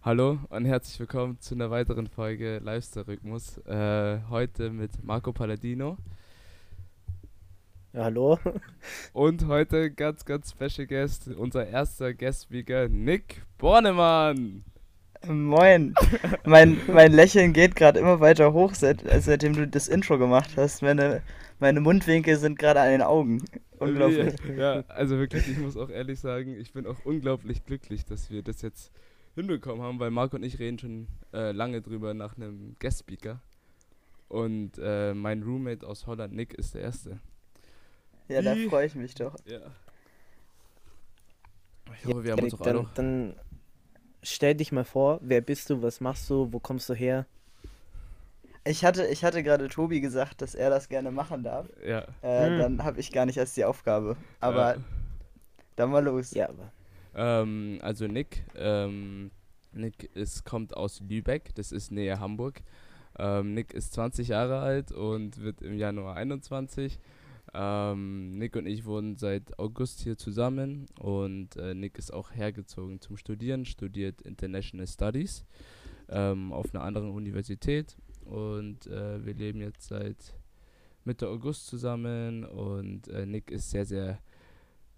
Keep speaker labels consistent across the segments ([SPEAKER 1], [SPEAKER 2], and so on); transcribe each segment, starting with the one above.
[SPEAKER 1] Hallo und herzlich willkommen zu einer weiteren Folge Lifestyle-Rhythmus. Äh, heute mit Marco Palladino
[SPEAKER 2] Ja, hallo.
[SPEAKER 1] und heute ganz, ganz special Guest, unser erster Guest-Speaker, Nick Bornemann.
[SPEAKER 2] Moin. Mein, mein Lächeln geht gerade immer weiter hoch, seit, äh, seitdem du das Intro gemacht hast. Meine, meine Mundwinkel sind gerade an den Augen. Unglaublich.
[SPEAKER 1] Ja, also wirklich, ich muss auch ehrlich sagen, ich bin auch unglaublich glücklich, dass wir das jetzt hinbekommen haben, weil Marco und ich reden schon äh, lange drüber nach einem Guest-Speaker. Und äh, mein Roommate aus Holland, Nick, ist der Erste.
[SPEAKER 2] Ja, da freue ich mich doch.
[SPEAKER 1] Ja. Ich hoffe, wir haben uns auch alle
[SPEAKER 3] dann,
[SPEAKER 1] noch.
[SPEAKER 3] dann stell dich mal vor, wer bist du, was machst du, wo kommst du her?
[SPEAKER 2] Ich hatte, ich hatte gerade Tobi gesagt, dass er das gerne machen darf.
[SPEAKER 1] Ja.
[SPEAKER 2] Äh,
[SPEAKER 3] Hm.
[SPEAKER 2] Dann habe ich gar nicht erst die Aufgabe. Aber
[SPEAKER 1] Ja.
[SPEAKER 2] dann mal los.
[SPEAKER 3] Ja, aber
[SPEAKER 1] Ähm, also Nick, ähm, Nick ist, kommt aus Lübeck, das ist nähe Hamburg. Ähm, Nick ist 20 Jahre alt und wird im Januar 21. Ähm, Nick und ich wohnen seit August hier zusammen und äh, Nick ist auch hergezogen zum Studieren, studiert International Studies ähm, auf einer anderen Universität und äh, wir leben jetzt seit Mitte August zusammen und äh, Nick ist sehr, sehr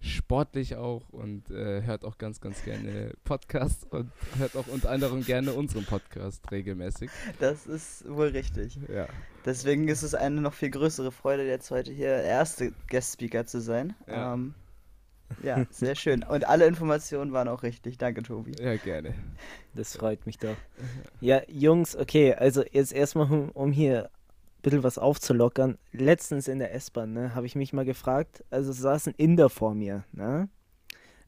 [SPEAKER 1] sportlich auch und äh, hört auch ganz, ganz gerne Podcasts und hört auch unter anderem gerne unseren Podcast regelmäßig.
[SPEAKER 2] Das ist wohl richtig.
[SPEAKER 1] Ja.
[SPEAKER 2] Deswegen ist es eine noch viel größere Freude, jetzt heute hier erste Guest-Speaker zu sein.
[SPEAKER 1] Ja.
[SPEAKER 2] Ähm, ja, sehr schön. Und alle Informationen waren auch richtig. Danke, Tobi.
[SPEAKER 1] Ja, gerne.
[SPEAKER 3] das freut mich doch. Ja, Jungs, okay, also jetzt erstmal, um, um hier bisschen was aufzulockern. Letztens in der S-Bahn, ne, habe ich mich mal gefragt, also saß ein Inder vor mir, ne?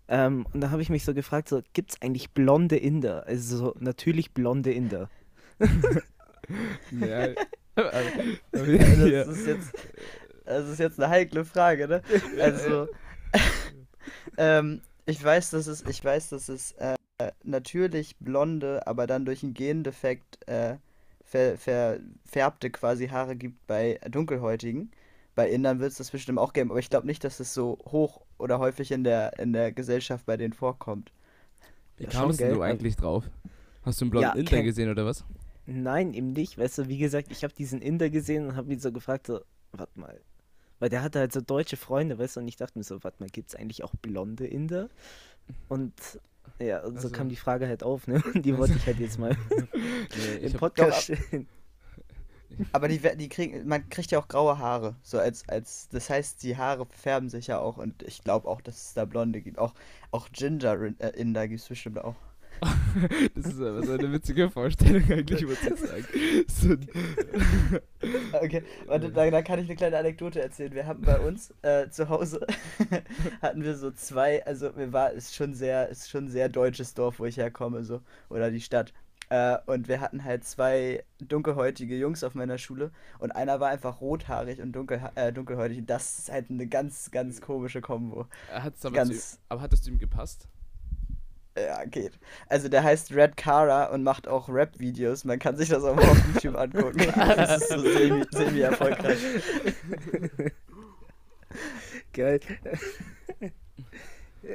[SPEAKER 3] Ähm, und da habe ich mich so gefragt, so, gibt es eigentlich blonde Inder? Also so natürlich blonde Inder.
[SPEAKER 1] Ja,
[SPEAKER 2] Das
[SPEAKER 1] ja.
[SPEAKER 2] ist jetzt, das ist jetzt eine heikle Frage, ne? Also, ähm, ich weiß, dass es, ich weiß, dass es äh, natürlich blonde, aber dann durch einen Gendefekt äh, ver, verfärbte quasi Haare gibt bei Dunkelhäutigen. Bei Indern wird es das bestimmt auch geben, aber ich glaube nicht, dass es so hoch oder häufig in der, in der Gesellschaft bei denen vorkommt.
[SPEAKER 1] Wie kamst du
[SPEAKER 3] gell?
[SPEAKER 1] eigentlich drauf? Hast du einen blonden
[SPEAKER 3] Ja, kenn-
[SPEAKER 1] gesehen oder was?
[SPEAKER 3] Nein, eben nicht. Weißt du, wie gesagt, ich habe diesen Inder gesehen und habe ihn so gefragt, so, warte mal. Weil der hatte halt so deutsche Freunde, weißt du, und ich dachte mir so, warte mal, gibt es eigentlich auch blonde Inder? Und ja, und so
[SPEAKER 1] Also-
[SPEAKER 3] kam die Frage halt auf, ne? Und die wollte ich halt jetzt mal
[SPEAKER 1] Nee,
[SPEAKER 3] im Podcast stellen.
[SPEAKER 2] Aber die, die kriegen, man kriegt ja auch graue Haare. So als, als, das heißt, die Haare färben sich ja auch und ich glaube auch, dass es da Blonde gibt. Auch, auch Ginger-Inder gibt es bestimmt auch.
[SPEAKER 1] das ist aber so eine witzige Vorstellung eigentlich, muss ich sagen. So,
[SPEAKER 2] Okay, warte, da, da kann ich eine kleine Anekdote erzählen. Wir haben bei uns äh, zu Hause hatten wir so zwei, also wir war ist schon sehr, ist schon sehr deutsches Dorf, wo ich herkomme, so oder die Stadt. Äh, und wir hatten halt zwei dunkelhäutige Jungs auf meiner Schule und einer war einfach rothaarig und dunkel, äh, dunkelhäutig. Und das ist halt eine ganz, ganz komische Kombo.
[SPEAKER 1] hat's aber, zu,
[SPEAKER 2] Ganz,
[SPEAKER 1] aber hat es ihm gepasst?
[SPEAKER 2] Ja, geht. Also der heißt Red Cara und macht auch Rap-Videos. Man kann sich das auch mal auf YouTube angucken. Das ist so semi- semi-erfolgreich.
[SPEAKER 3] Geil.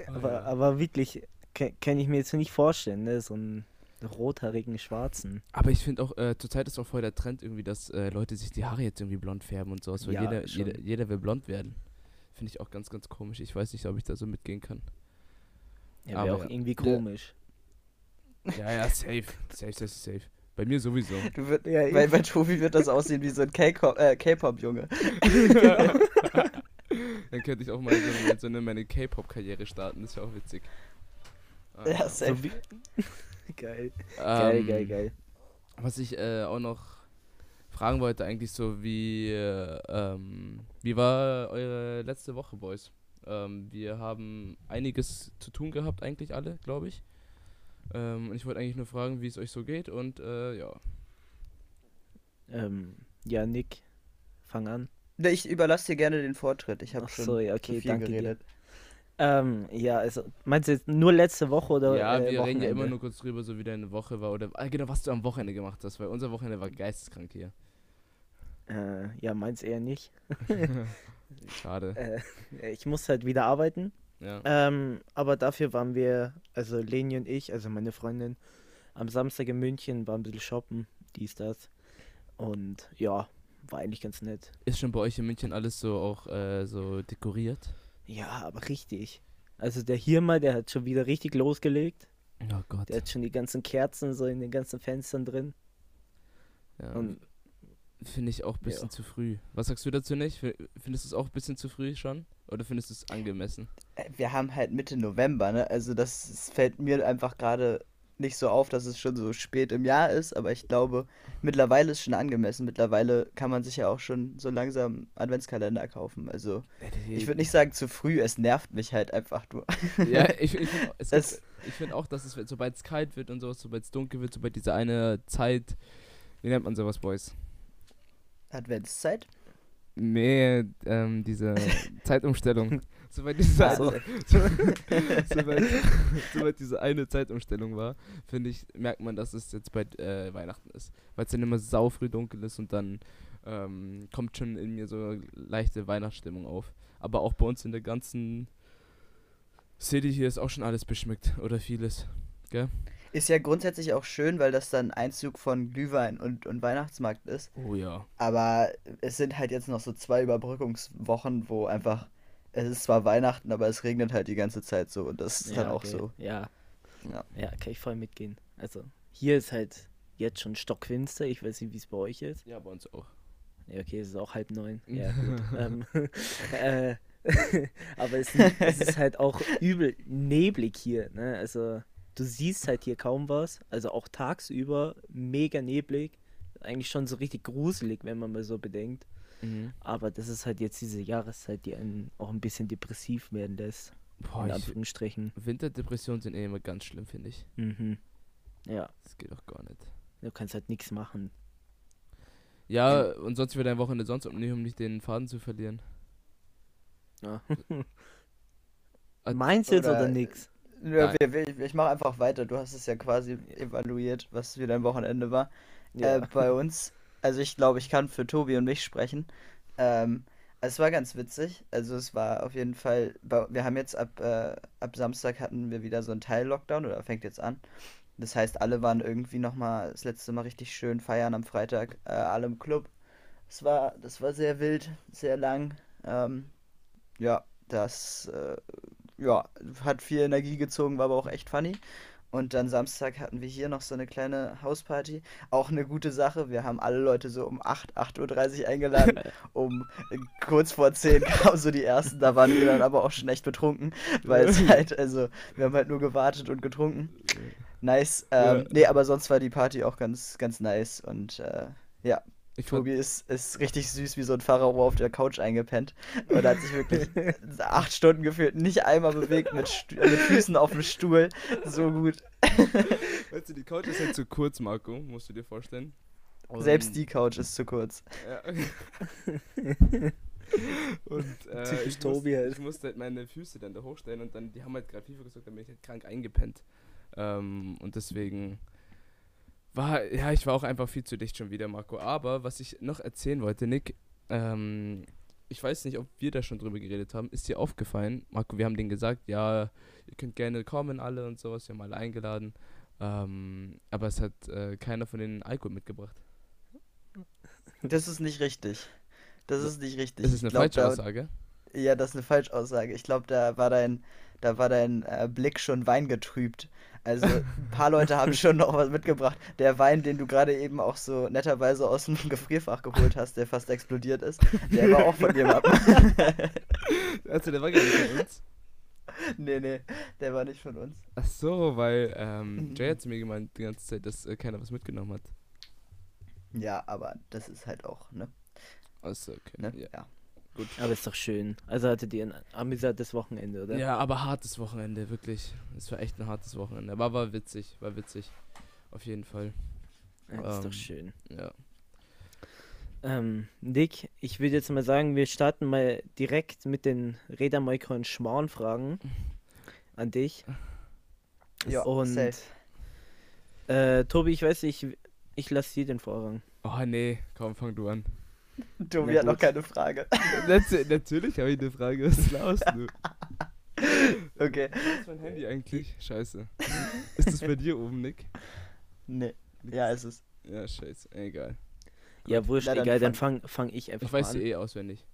[SPEAKER 3] aber, aber wirklich, kann, kann ich mir jetzt nicht vorstellen, ne? So einen rothaarigen Schwarzen.
[SPEAKER 1] Aber ich finde auch, äh, zurzeit ist auch voll der Trend irgendwie, dass äh, Leute sich die Haare jetzt irgendwie blond färben und sowas, weil
[SPEAKER 3] Ja,
[SPEAKER 1] jeder, jeder, jeder will blond werden. Finde ich auch ganz, ganz komisch. Ich weiß nicht, ob ich da so mitgehen kann.
[SPEAKER 3] Ja,
[SPEAKER 1] Aber
[SPEAKER 3] wäre auch
[SPEAKER 1] ja.
[SPEAKER 3] irgendwie komisch.
[SPEAKER 1] Ja, ja, safe. safe, safe, safe. Bei mir sowieso.
[SPEAKER 2] Du wird,
[SPEAKER 3] Ja,
[SPEAKER 2] bei, bei Tobi wird das aussehen wie so ein K-Pop- äh, K-Pop-Junge.
[SPEAKER 1] Dann könnte ich auch mal so eine, so eine meine K-Pop-Karriere starten, das wäre auch witzig. Ah,
[SPEAKER 2] Ja, safe.
[SPEAKER 3] So wie... geil. Geil,
[SPEAKER 1] ähm,
[SPEAKER 3] geil, geil.
[SPEAKER 1] Was ich äh, auch noch fragen wollte, eigentlich so, wie, äh, ähm, wie war eure letzte Woche, Boys? Ähm, wir haben einiges zu tun gehabt, eigentlich alle, glaube ich. Ähm, und ich wollte eigentlich nur fragen, wie es euch so geht und äh, ja.
[SPEAKER 3] Ähm, ja, Nick, fang an.
[SPEAKER 2] Ich überlasse dir gerne den Vortritt. Ich habe schon
[SPEAKER 3] so, ja,
[SPEAKER 2] zu
[SPEAKER 3] okay,
[SPEAKER 2] viel
[SPEAKER 3] danke dir.
[SPEAKER 2] geredet.
[SPEAKER 3] Ähm, ja, also, meinst du jetzt nur letzte Woche oder
[SPEAKER 1] ja,
[SPEAKER 3] äh,
[SPEAKER 1] wir reden ja immer
[SPEAKER 3] Wochenende?
[SPEAKER 1] nur kurz drüber, so wie deine Woche war oder ah, genau, was du am Wochenende gemacht hast, weil unser Wochenende war geisteskrank hier.
[SPEAKER 3] Äh, ja, meins eher nicht.
[SPEAKER 1] Schade.
[SPEAKER 3] Äh, ich muss halt wieder arbeiten.
[SPEAKER 1] Ja.
[SPEAKER 3] Ähm, aber dafür waren wir, also Leni und ich, also meine Freundin, am Samstag in München, war ein bisschen shoppen, dies, das. Und ja, war eigentlich ganz nett.
[SPEAKER 1] Ist schon bei euch in München alles so auch äh, so dekoriert?
[SPEAKER 3] Ja, aber richtig. Also der hier mal, der hat schon wieder richtig losgelegt.
[SPEAKER 1] Oh Gott.
[SPEAKER 3] Der hat schon die ganzen Kerzen so in den ganzen Fenstern drin.
[SPEAKER 1] Ja,
[SPEAKER 3] Und
[SPEAKER 1] Finde ich auch ein bisschen
[SPEAKER 3] Ja.
[SPEAKER 1] zu früh. Was sagst du dazu nicht? Findest du es auch ein bisschen zu früh schon? Oder findest du es angemessen?
[SPEAKER 2] Äh, Wir haben halt Mitte November, ne? Also das es fällt mir einfach gerade nicht so auf, dass es schon so spät im Jahr ist, aber ich glaube, mittlerweile ist schon angemessen. Mittlerweile kann man sich ja auch schon so langsam Adventskalender kaufen. Also ich würde nicht sagen zu früh, es nervt mich halt einfach nur.
[SPEAKER 1] Ja, ich, ich finde auch, dass es, sobald es kalt wird und sowas, sobald es dunkel wird, sobald diese eine Zeit, wie nennt man sowas, Boys?
[SPEAKER 2] Adventszeit?
[SPEAKER 1] Nee, ähm, diese Zeitumstellung. Sobald diese,
[SPEAKER 3] Ach so.
[SPEAKER 1] sobald, sobald diese eine Zeitumstellung war, finde ich, merkt man, dass es jetzt bei äh, Weihnachten ist. Weil es dann immer saufrüh dunkel ist und dann ähm, kommt schon in mir so leichte Weihnachtsstimmung auf. Aber auch bei uns in der ganzen City hier ist auch schon alles beschmückt oder vieles.
[SPEAKER 2] Ist ja grundsätzlich auch schön, weil das dann Einzug von Glühwein und, und Weihnachtsmarkt ist.
[SPEAKER 1] Oh ja.
[SPEAKER 2] Aber es sind halt jetzt noch so zwei Überbrückungswochen, wo einfach, es ist zwar Weihnachten, aber es regnet halt die ganze Zeit so und das ist dann auch
[SPEAKER 3] okay.
[SPEAKER 2] so.
[SPEAKER 3] Ja.
[SPEAKER 2] Ja.
[SPEAKER 3] ja, kann ich voll mitgehen. Also, hier ist halt jetzt schon stockfinster. Ich weiß nicht, wie es bei euch ist.
[SPEAKER 1] Ja, bei uns auch.
[SPEAKER 3] Ja, okay, es ist auch halb neun. Ja, gut. ähm, äh, aber es, es ist halt auch übel neblig hier. Ne? Also, du siehst halt hier kaum was. Also, auch tagsüber mega neblig. Eigentlich schon so richtig gruselig, wenn man mal so bedenkt.
[SPEAKER 1] Mhm.
[SPEAKER 3] Aber das ist halt jetzt diese Jahreszeit, die einen auch ein bisschen depressiv werden lässt.
[SPEAKER 1] Boah,
[SPEAKER 3] in
[SPEAKER 1] ich,
[SPEAKER 3] Anführungsstrichen.
[SPEAKER 1] Winterdepressionen sind eh immer ganz schlimm, finde ich.
[SPEAKER 3] Mhm. Ja,
[SPEAKER 1] Das geht doch gar nicht.
[SPEAKER 3] du kannst halt nichts machen.
[SPEAKER 1] Ja, und sonst wird ein Wochenende sonst um nicht, um nicht den Faden zu verlieren.
[SPEAKER 3] Ja.
[SPEAKER 1] Äh,
[SPEAKER 3] Meinst du jetzt oder,
[SPEAKER 2] oder-
[SPEAKER 3] nix?
[SPEAKER 2] Ja, wir, wir, ich mache einfach weiter. Du hast es ja quasi evaluiert, was wieder ein Wochenende war.
[SPEAKER 3] Ja.
[SPEAKER 2] Äh, bei uns, also ich glaube, ich kann für Tobi und mich sprechen. Ähm, es war ganz witzig. Also es war auf jeden Fall, wir haben jetzt ab, äh, ab Samstag hatten wir wieder so einen Teil-Lockdown oder fängt jetzt an. Das heißt, alle waren irgendwie nochmal das letzte Mal richtig schön feiern am Freitag, äh, alle im Club. Es war, das war sehr wild, sehr lang. Ähm, ja, das äh, ja, hat viel Energie gezogen, war aber auch echt funny. Und dann Samstag hatten wir hier noch so eine kleine Hausparty. Auch eine gute Sache. Wir haben alle Leute so um 8, 8.30 Uhr eingeladen. Um äh, kurz vor 10 kamen so die ersten. Da waren wir dann aber auch schon echt betrunken. Weil es halt, also, wir haben halt nur gewartet und getrunken. Nice. Ähm,
[SPEAKER 1] Ja.
[SPEAKER 2] Nee, aber sonst war die Party auch ganz, ganz nice. Und äh, ja,
[SPEAKER 1] Ich
[SPEAKER 2] Tobi ist, ist richtig süß wie so ein Pharao auf der Couch eingepennt. Und hat sich wirklich acht Stunden gefühlt nicht einmal bewegt mit, mit Füßen auf dem Stuhl. So gut.
[SPEAKER 1] weißt du, die Couch ist halt zu kurz, Marco, musst du dir vorstellen.
[SPEAKER 2] Selbst
[SPEAKER 1] Und-
[SPEAKER 2] die Couch ist zu kurz.
[SPEAKER 1] Ja. und äh, ich,
[SPEAKER 3] Tobi
[SPEAKER 1] musste,
[SPEAKER 3] halt.
[SPEAKER 1] ich musste halt meine Füße dann da hochstellen und dann, die haben halt gerade FIFA gesagt, dann bin ich halt krank eingepennt. Ähm, und deswegen war, ja, ich war auch einfach viel zu dicht schon wieder, Marco. Aber was ich noch erzählen wollte, Nick, ähm, ich weiß nicht, ob wir da schon drüber geredet haben. Ist dir aufgefallen, Marco, wir haben denen gesagt, ja, ihr könnt gerne kommen alle und sowas, wir haben alle eingeladen. Ähm, aber es hat äh, keiner von denen Alkohol mitgebracht.
[SPEAKER 2] Das ist nicht richtig. Das ist nicht richtig.
[SPEAKER 1] Das ist eine
[SPEAKER 2] glaub,
[SPEAKER 1] falsche
[SPEAKER 2] da,
[SPEAKER 1] Aussage.
[SPEAKER 2] Ja, das ist eine Falschaussage. Ich glaube, da war dein, da war dein äh, Blick schon weingetrübt. Also ein paar Leute haben schon noch was mitgebracht. Der Wein, den du gerade eben auch so netterweise aus dem Gefrierfach geholt hast, der fast explodiert ist, der war auch von jemandem.
[SPEAKER 1] Also, der war gar nicht von uns.
[SPEAKER 2] nee, nee, der war nicht von uns.
[SPEAKER 1] Ach so, weil ähm,
[SPEAKER 2] Mhm.
[SPEAKER 1] Jay hat zu mir gemeint die ganze Zeit, dass äh, keiner was mitgenommen hat.
[SPEAKER 2] Ja, aber das ist halt auch, ne?
[SPEAKER 1] Achso, okay.
[SPEAKER 2] ne?
[SPEAKER 1] Ja.
[SPEAKER 2] Ja.
[SPEAKER 3] Aber ist doch schön. Also hattet ihr ein amüsantes Wochenende, oder?
[SPEAKER 1] ja, aber hartes Wochenende, wirklich. Es war echt ein hartes Wochenende. Aber war witzig, war witzig. Auf jeden Fall.
[SPEAKER 3] Ja, ist
[SPEAKER 1] Ähm,
[SPEAKER 3] doch schön.
[SPEAKER 1] Ja.
[SPEAKER 3] Ähm, Nick, ich würde jetzt mal sagen, wir starten mal direkt mit den Rädermoiko und Schmarrn-Fragen an dich.
[SPEAKER 2] Ja,
[SPEAKER 3] und
[SPEAKER 2] safe.
[SPEAKER 3] äh, Tobi, ich weiß nicht, ich, ich lasse dir den Vorrang.
[SPEAKER 1] Oh nee, komm, fang du an.
[SPEAKER 2] Tobi hat noch
[SPEAKER 3] gut.
[SPEAKER 2] keine Frage.
[SPEAKER 1] Nat natürlich habe ich eine Frage. Was laust du?
[SPEAKER 2] Okay.
[SPEAKER 1] Wo ist mein Handy eigentlich? Scheiße. Ist das bei dir oben, Nick?
[SPEAKER 2] Nee. Ja, ist es.
[SPEAKER 1] Ja, scheiße. Egal.
[SPEAKER 3] Ja, wurscht,
[SPEAKER 2] Na, dann
[SPEAKER 3] egal, dann
[SPEAKER 2] fang-
[SPEAKER 3] fang, ich einfach
[SPEAKER 1] Ich
[SPEAKER 3] mal
[SPEAKER 1] weiß
[SPEAKER 3] an.
[SPEAKER 1] sie eh auswendig.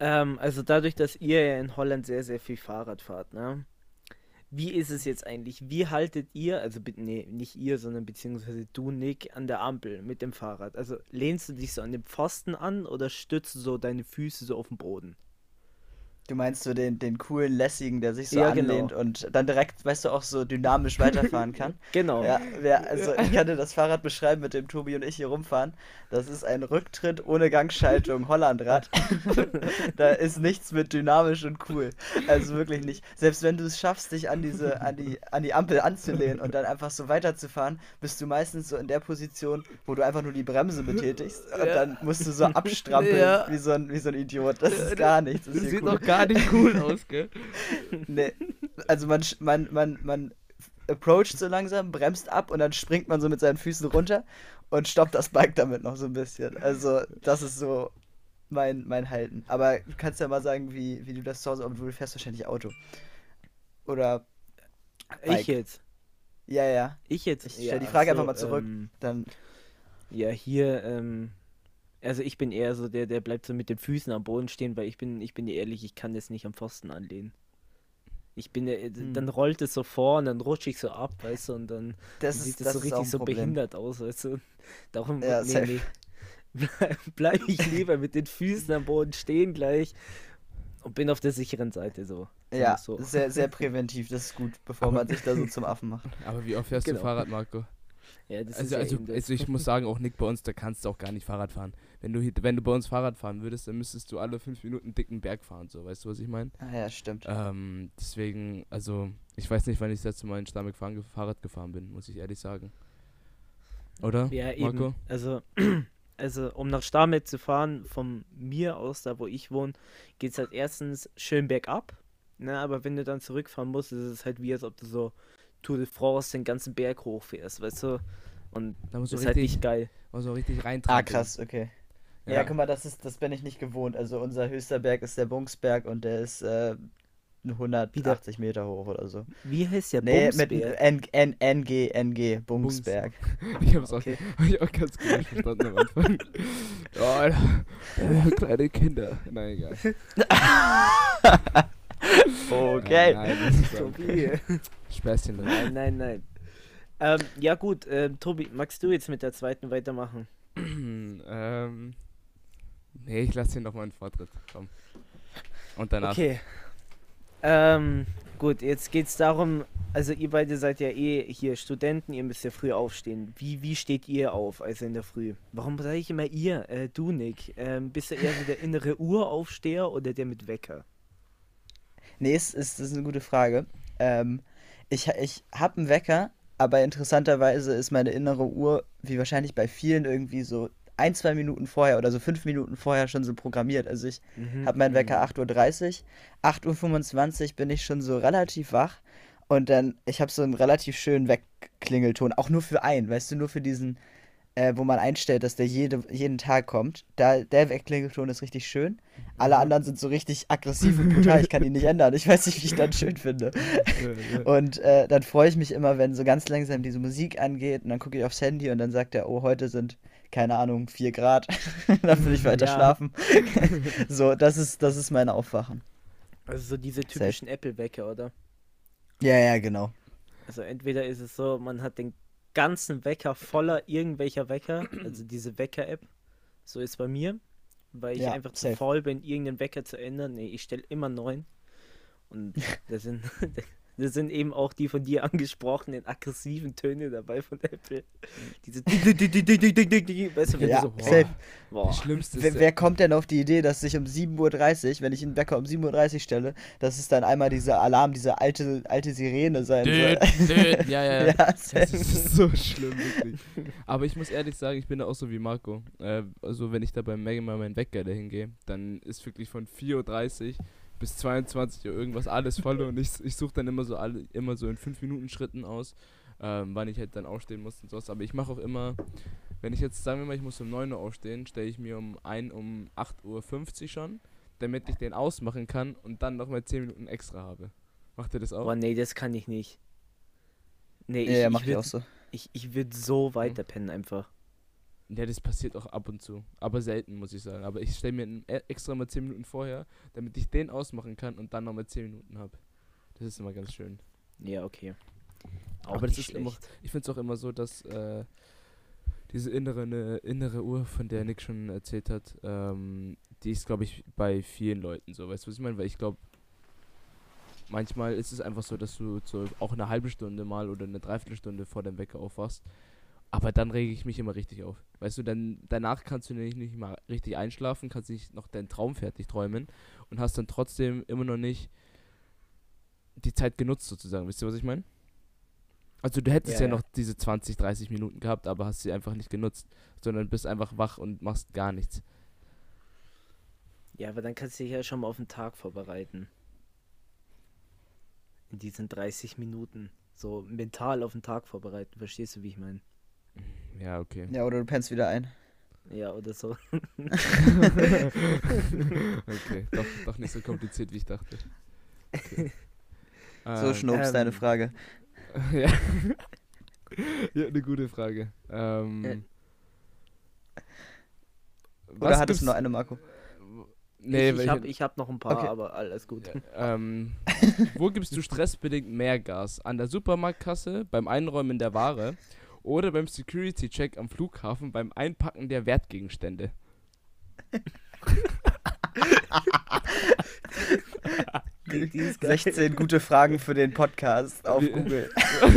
[SPEAKER 3] Ähm, also dadurch, dass ihr ja in Holland sehr, sehr viel Fahrrad fahrt, ne? Wie ist es jetzt eigentlich? Wie haltet ihr, also nee, nicht ihr, sondern beziehungsweise du, Nick, an der Ampel mit dem Fahrrad? Also lehnst du dich so an den Pfosten an oder stützt du so deine Füße so auf den Boden?
[SPEAKER 2] Du meinst so den, den coolen Lässigen, der sich so
[SPEAKER 3] Ja, genau.
[SPEAKER 2] anlehnt und dann direkt, weißt du, auch so dynamisch weiterfahren kann?
[SPEAKER 3] Genau.
[SPEAKER 2] Ja, wer, also ich kann dir das Fahrrad beschreiben, mit dem Tobi und ich hier rumfahren. Das ist ein Rücktritt ohne Gangschaltung, Hollandrad. da ist nichts mit dynamisch und cool. Also wirklich nicht. Selbst wenn du es schaffst, dich an diese, an die, an die Ampel anzulehnen und dann einfach so weiterzufahren, bist du meistens so in der Position, wo du einfach nur die Bremse betätigst und
[SPEAKER 1] Ja.
[SPEAKER 2] dann musst du so abstrampeln
[SPEAKER 1] Ja.
[SPEAKER 2] wie, so ein, wie so ein Idiot. Das ist gar nichts. Das
[SPEAKER 1] Das
[SPEAKER 2] ist
[SPEAKER 1] sieht
[SPEAKER 2] cool.
[SPEAKER 1] doch gar nicht cool aus, gell?
[SPEAKER 2] Nee, also man, man, man, man approacht so langsam, bremst ab und dann springt man so mit seinen Füßen runter und stoppt das Bike damit noch so ein bisschen. Also das ist so mein, mein Halten. Aber du kannst ja mal sagen, wie, wie du das zu Hause, aber du fährst wahrscheinlich Auto. Oder,
[SPEAKER 3] ich
[SPEAKER 2] Bike.
[SPEAKER 3] jetzt.
[SPEAKER 2] ja, ja,
[SPEAKER 3] Ich jetzt.
[SPEAKER 2] Ich stell die Frage einfach mal zurück.
[SPEAKER 3] Ähm,
[SPEAKER 2] dann,
[SPEAKER 3] ja, hier, ähm, also ich bin eher so der, der bleibt so mit den Füßen am Boden stehen, weil ich bin, ich bin dir ehrlich, ich kann das nicht am Pfosten anlehnen. Ich bin, der-
[SPEAKER 2] Hm.
[SPEAKER 3] dann rollt es so vor und dann rutsche ich so ab, weißt du, und dann
[SPEAKER 2] das
[SPEAKER 3] sieht
[SPEAKER 2] ist,
[SPEAKER 3] das so richtig so behindert aus, weißt du. Darum,
[SPEAKER 2] Ja,
[SPEAKER 3] nee,
[SPEAKER 2] safe.
[SPEAKER 3] nee. Bleib, bleib ich lieber mit den Füßen am Boden stehen gleich und bin auf der sicheren Seite so.
[SPEAKER 2] Ja,
[SPEAKER 3] so.
[SPEAKER 2] sehr, sehr präventiv, das ist gut, bevor man sich da so zum Affen macht.
[SPEAKER 1] Aber wie oft fährst
[SPEAKER 3] Genau.
[SPEAKER 1] du Fahrrad, Marco?
[SPEAKER 3] Ja, das ist
[SPEAKER 1] Also,
[SPEAKER 3] ja
[SPEAKER 1] also,
[SPEAKER 3] eben
[SPEAKER 1] also ich muss sagen, auch Nick bei uns, da kannst du auch gar nicht Fahrrad fahren. Wenn du, wenn du bei uns Fahrrad fahren würdest, dann müsstest du alle fünf Minuten einen dicken Berg fahren, so, weißt du, was ich meine?
[SPEAKER 2] Ah, ja, stimmt.
[SPEAKER 1] Ähm, deswegen, also, ich weiß nicht, wann ich das letzte Mal in Starnberg fahren, Fahrrad gefahren bin, muss ich ehrlich sagen. Oder?
[SPEAKER 3] Ja, eben.
[SPEAKER 1] Marco?
[SPEAKER 3] Also, also, um nach Starmet zu fahren, von mir aus, da wo ich wohne, geht es halt erstens schön bergab. Ne, aber wenn du dann zurückfahren musst, ist es halt wie, als ob du so Tour de France den ganzen Berg hochfährst, weißt du? Und
[SPEAKER 1] Da musst du
[SPEAKER 3] das ist halt
[SPEAKER 1] richtig,
[SPEAKER 3] nicht geil.
[SPEAKER 1] musst du richtig
[SPEAKER 2] Ah,
[SPEAKER 1] reintragen.
[SPEAKER 2] krass, okay. Ja.
[SPEAKER 1] Ja.
[SPEAKER 2] guck mal, das ist, das bin ich nicht gewohnt. Also unser höchster Berg ist der Bungsberg und der ist äh, 180 Meter hoch oder so.
[SPEAKER 3] Wie heißt der
[SPEAKER 2] Nee, mit? N N NG, NG, Bungsberg.
[SPEAKER 1] Ich hab's
[SPEAKER 3] Okay.
[SPEAKER 1] auch, hab ich auch ganz gut verstanden am Anfang. oh, kleine Kinder. Nein, egal.
[SPEAKER 2] Okay.
[SPEAKER 1] Nein, nein,
[SPEAKER 3] Tobi.
[SPEAKER 1] Späßchen drin.
[SPEAKER 3] nein, nein, nein. Ähm, ja gut, ähm, Tobi, magst du jetzt mit der zweiten weitermachen?
[SPEAKER 1] ähm, nee, ich lasse dir noch mal einen Vortritt. Komm. Und danach.
[SPEAKER 3] Okay. Ähm, gut, jetzt geht's darum, also ihr beide seid ja eh hier Studenten, ihr müsst ja früh aufstehen. Wie, wie steht ihr auf, also in der Früh? Warum sage ich immer ihr? Äh, du, Nick. Ähm, bist du eher so der innere Uraufsteher oder der mit Wecker?
[SPEAKER 2] Nee, ist, das ist eine gute Frage. Ähm, ich ich habe einen Wecker, aber interessanterweise ist meine innere Uhr, wie wahrscheinlich bei vielen, irgendwie so ein, zwei Minuten vorher oder so fünf Minuten vorher schon so programmiert. Also ich
[SPEAKER 3] Mhm,
[SPEAKER 2] habe meinen Wecker
[SPEAKER 3] mhm.
[SPEAKER 2] 8.30 Uhr, 8.25 Uhr bin ich schon so relativ wach und dann, ich habe so einen relativ schönen Wegklingelton, auch nur für einen, weißt du, nur für diesen, äh, wo man einstellt, dass der jede, jeden Tag kommt. Da, der Wegklingelton ist richtig schön. Alle
[SPEAKER 3] Mhm.
[SPEAKER 2] anderen sind so richtig aggressiv und brutal, ich kann ihn nicht ändern. Ich weiß nicht, wie ich das schön finde. Und äh, dann freue ich mich immer, wenn so ganz langsam diese Musik angeht und dann gucke ich aufs Handy und dann sagt er, oh, heute sind, keine Ahnung, 4 Grad. dann will ich weiter
[SPEAKER 3] Ja.
[SPEAKER 2] schlafen. so, das ist, das ist mein Aufwachen.
[SPEAKER 3] Also so diese typischen Apple-Wecker, oder?
[SPEAKER 2] Ja, ja, genau.
[SPEAKER 3] Also entweder ist es so, man hat den ganzen Wecker voller irgendwelcher Wecker, also diese Wecker-App. So ist bei mir, weil ich
[SPEAKER 2] Ja,
[SPEAKER 3] einfach zu
[SPEAKER 2] safe.
[SPEAKER 3] faul bin, irgendeinen Wecker zu ändern. Nee, ich stelle immer neun. Und da sind, Da sind eben auch die von dir angesprochenen aggressiven Töne dabei von Apple. Diese weißt du, wenn
[SPEAKER 2] ja,
[SPEAKER 3] du so, boah,
[SPEAKER 2] safe.
[SPEAKER 3] Boah.
[SPEAKER 1] Schlimmste
[SPEAKER 2] wer, wer kommt denn auf die Idee, dass ich um 7.30 Uhr, wenn ich einen Wecker um 7.30 Uhr stelle, dass es dann einmal dieser Alarm, diese alte, alte Sirene sein soll?
[SPEAKER 1] ja, ja, ja. Das ist so schlimm, wirklich. Aber ich muss ehrlich sagen, ich bin da auch so wie Marco. Äh, also wenn ich da bei Megan mal meinen Wecker dahin gehe, dann ist wirklich von 4.30 Uhr bis 22 Uhr irgendwas alles voll und ich, ich suche dann immer so alle, immer so in 5 Minuten Schritten aus, ähm, wann ich halt dann aufstehen muss und sowas. Aber ich mache auch immer, wenn ich jetzt, sagen wir mal, ich muss um 9 Uhr aufstehen, stelle ich mir um ein um 8.50 Uhr schon, damit ich den ausmachen kann und dann nochmal 10 Minuten extra habe. Macht ihr das auch?
[SPEAKER 3] boah, nee, das kann ich nicht. Nee,
[SPEAKER 2] Ja, ja, mach
[SPEAKER 3] ich,
[SPEAKER 2] ich auch so.
[SPEAKER 3] Ich, ich würde so weiter pennen einfach.
[SPEAKER 1] Ja, das passiert auch ab und zu. Aber selten, muss ich sagen. Aber ich stelle mir e- extra mal 10 Minuten vorher, damit ich den ausmachen kann und dann nochmal 10 Minuten habe. Das ist immer ganz schön.
[SPEAKER 3] Ja, okay. Auch
[SPEAKER 1] Aber das ist immer, ich finde es auch immer so, dass äh, diese innere, ne, innere Uhr, von der Nick schon erzählt hat, ähm, die ist, glaube ich, bei vielen Leuten so. Weißt du, was ich meine? Weil ich glaube, manchmal ist es einfach so, dass du so auch eine halbe Stunde mal oder eine Dreiviertelstunde vor dem Wecker aufwachst. Aber dann rege ich mich immer richtig auf. Weißt du, dann danach kannst du nicht, nicht mal richtig einschlafen, kannst nicht noch deinen Traum fertig träumen und hast dann trotzdem immer noch nicht die Zeit genutzt sozusagen. Wisst ihr, was ich meine? Also du hättest
[SPEAKER 3] Ja,
[SPEAKER 1] ja,
[SPEAKER 3] ja.
[SPEAKER 1] noch diese 20, 30 Minuten gehabt, aber hast sie einfach nicht genutzt, sondern bist einfach wach und machst gar nichts.
[SPEAKER 3] Ja, aber dann kannst du dich ja schon mal auf den Tag vorbereiten. In diesen 30 Minuten. So mental auf den Tag vorbereiten. Verstehst du, wie ich meine?
[SPEAKER 1] Ja, okay.
[SPEAKER 2] Ja, oder du pennst wieder ein.
[SPEAKER 3] Ja, oder so.
[SPEAKER 1] okay, doch, doch nicht so kompliziert, wie ich dachte. Okay.
[SPEAKER 2] So,
[SPEAKER 1] Ähm,
[SPEAKER 2] Schnobs,
[SPEAKER 3] ähm,
[SPEAKER 2] deine Frage.
[SPEAKER 1] ja. ja, eine gute Frage. Ähm,
[SPEAKER 3] Äh.
[SPEAKER 2] Oder hattest du noch eine, Marco?
[SPEAKER 1] Nee,
[SPEAKER 3] ich ich habe hab noch ein paar,
[SPEAKER 2] Okay.
[SPEAKER 3] aber alles gut.
[SPEAKER 1] ähm, wo gibst du stressbedingt mehr Gas? An der Supermarktkasse, beim Einräumen der Ware oder beim Security-Check am Flughafen beim Einpacken der Wertgegenstände?
[SPEAKER 3] Die, die ist geil.
[SPEAKER 2] 16 gute Fragen für den Podcast auf Google.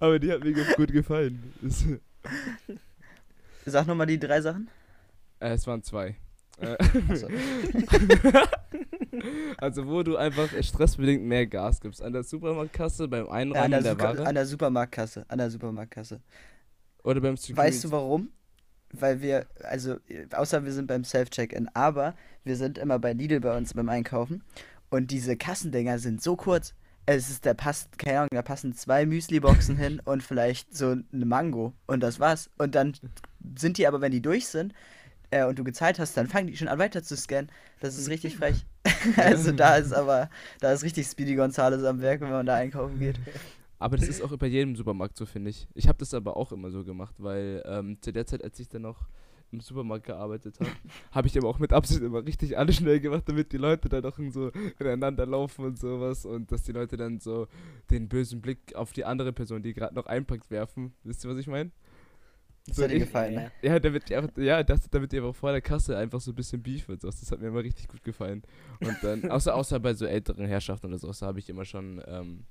[SPEAKER 1] Aber die hat mir gut gefallen.
[SPEAKER 2] Sag nochmal die drei Sachen.
[SPEAKER 1] äh, es waren zwei. Äh. also wo du einfach stressbedingt mehr Gas gibst. An der Supermarktkasse, beim
[SPEAKER 2] Ja, an,
[SPEAKER 1] Einräumen
[SPEAKER 2] der
[SPEAKER 1] der
[SPEAKER 2] Suka-
[SPEAKER 1] Ware
[SPEAKER 2] an der Supermarktkasse. An der Supermarktkasse.
[SPEAKER 1] oder beim Security.
[SPEAKER 2] Weißt du warum? Weil wir, also, außer wir sind beim Self-Check-In, aber wir sind immer bei Lidl bei uns beim Einkaufen und diese Kassendinger sind so kurz. Es ist, da passt, keine Ahnung, da passen zwei Müsli-Boxen hin und vielleicht so eine Mango und das war's. Und dann sind die aber, wenn die durch sind äh, und du gezahlt hast, dann fangen die schon an weiter zu scannen. Das ist richtig frech. also da ist aber, da ist richtig Speedy Gonzales am Werk, wenn man da einkaufen geht.
[SPEAKER 1] Aber das ist auch bei jedem Supermarkt so, finde ich. Ich habe das aber auch immer so gemacht, weil ähm, zu der Zeit, als ich dann noch im Supermarkt gearbeitet habe, habe ich aber auch mit Absicht immer richtig alles schnell gemacht, damit die Leute dann auch so ineinander laufen und sowas und dass die Leute dann so den bösen Blick auf die andere Person, die gerade noch einpackt, werfen. Wisst ihr, was ich meine?
[SPEAKER 2] Das
[SPEAKER 1] So,
[SPEAKER 2] hat dir gefallen, ne?
[SPEAKER 1] Ja, damit die einfach, ja, das, damit die einfach vor der Kasse einfach so ein bisschen Beef wird. sowas. Das hat mir immer richtig gut gefallen. Und dann, außer, außer bei so älteren Herrschaften oder so, da habe ich immer schon ähm,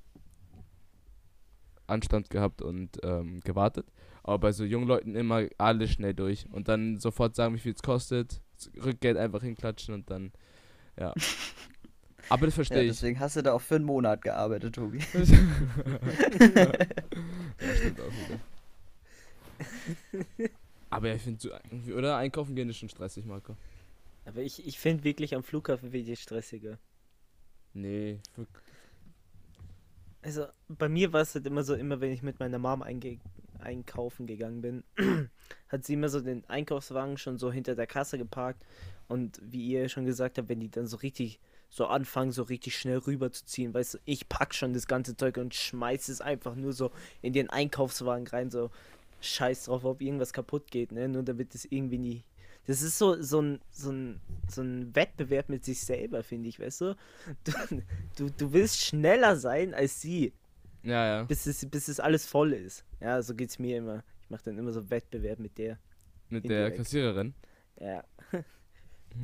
[SPEAKER 1] Anstand gehabt und ähm, gewartet. Aber bei so jungen Leuten immer alles schnell durch. Und dann sofort sagen, wie viel es kostet, Rückgeld einfach hinklatschen und dann, ja. Aber das
[SPEAKER 2] Ja,
[SPEAKER 1] verstehe ich.
[SPEAKER 2] deswegen hast du da auch für einen Monat gearbeitet, Tobi.
[SPEAKER 1] ja, stimmt auch wieder. Aber ich finde oder einkaufen gehen ist schon stressig, Marco.
[SPEAKER 3] Aber ich, ich finde wirklich am Flughafen wirklich stressiger.
[SPEAKER 1] Nee,
[SPEAKER 3] Also bei mir war es halt immer so, immer wenn ich mit meiner Mom einge einkaufen gegangen bin, hat sie immer so den Einkaufswagen schon so hinter der Kasse geparkt. Und wie ihr schon gesagt habt, wenn die dann so richtig so anfangen, so richtig schnell rüberzuziehen, weißt du, ich pack schon das ganze Zeug und schmeiß es einfach nur so in den Einkaufswagen rein, so scheiß drauf, ob irgendwas kaputt geht, ne? Nur damit es irgendwie nie. Das ist so, so, ein, so, ein, so ein Wettbewerb mit sich selber, finde ich, weißt du? du? Du, du willst schneller sein als sie
[SPEAKER 1] ja, ja.
[SPEAKER 3] bis es, bis es alles voll ist. Ja, so geht's mir immer. Ich mache dann immer so Wettbewerb mit der.
[SPEAKER 1] Mit der
[SPEAKER 3] Indirekt.
[SPEAKER 1] Kassiererin.
[SPEAKER 3] Ja.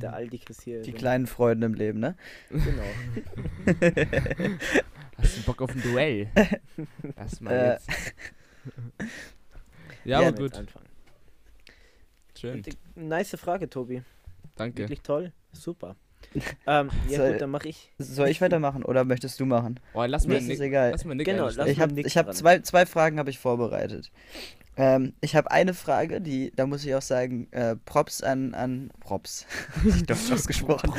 [SPEAKER 3] Der Aldi kassiert.
[SPEAKER 2] Die kleinen Freuden im Leben, ne?
[SPEAKER 3] Genau.
[SPEAKER 1] Hast du Bock auf ein Duell? Lass mal
[SPEAKER 2] Äh,
[SPEAKER 1] jetzt. Ja,
[SPEAKER 2] Ja,
[SPEAKER 1] aber gut.
[SPEAKER 3] anfangen.
[SPEAKER 1] Schön.
[SPEAKER 3] Nice Frage, Tobi.
[SPEAKER 1] Danke.
[SPEAKER 3] Wirklich toll. Super. ähm, ja
[SPEAKER 2] Soll-
[SPEAKER 3] gut, dann mache ich.
[SPEAKER 2] Soll ich weitermachen oder möchtest du machen?
[SPEAKER 1] Oh, lass
[SPEAKER 2] Mir
[SPEAKER 1] mal
[SPEAKER 2] ist egal.
[SPEAKER 1] lass mal Nick
[SPEAKER 3] Genau, lass
[SPEAKER 2] Ich
[SPEAKER 3] mal
[SPEAKER 2] habe hab zwei, zwei Fragen habe ich vorbereitet. Ähm, ich habe eine Frage, die, da muss ich auch sagen, äh, Props an, an Props. ich doch ausgesprochen.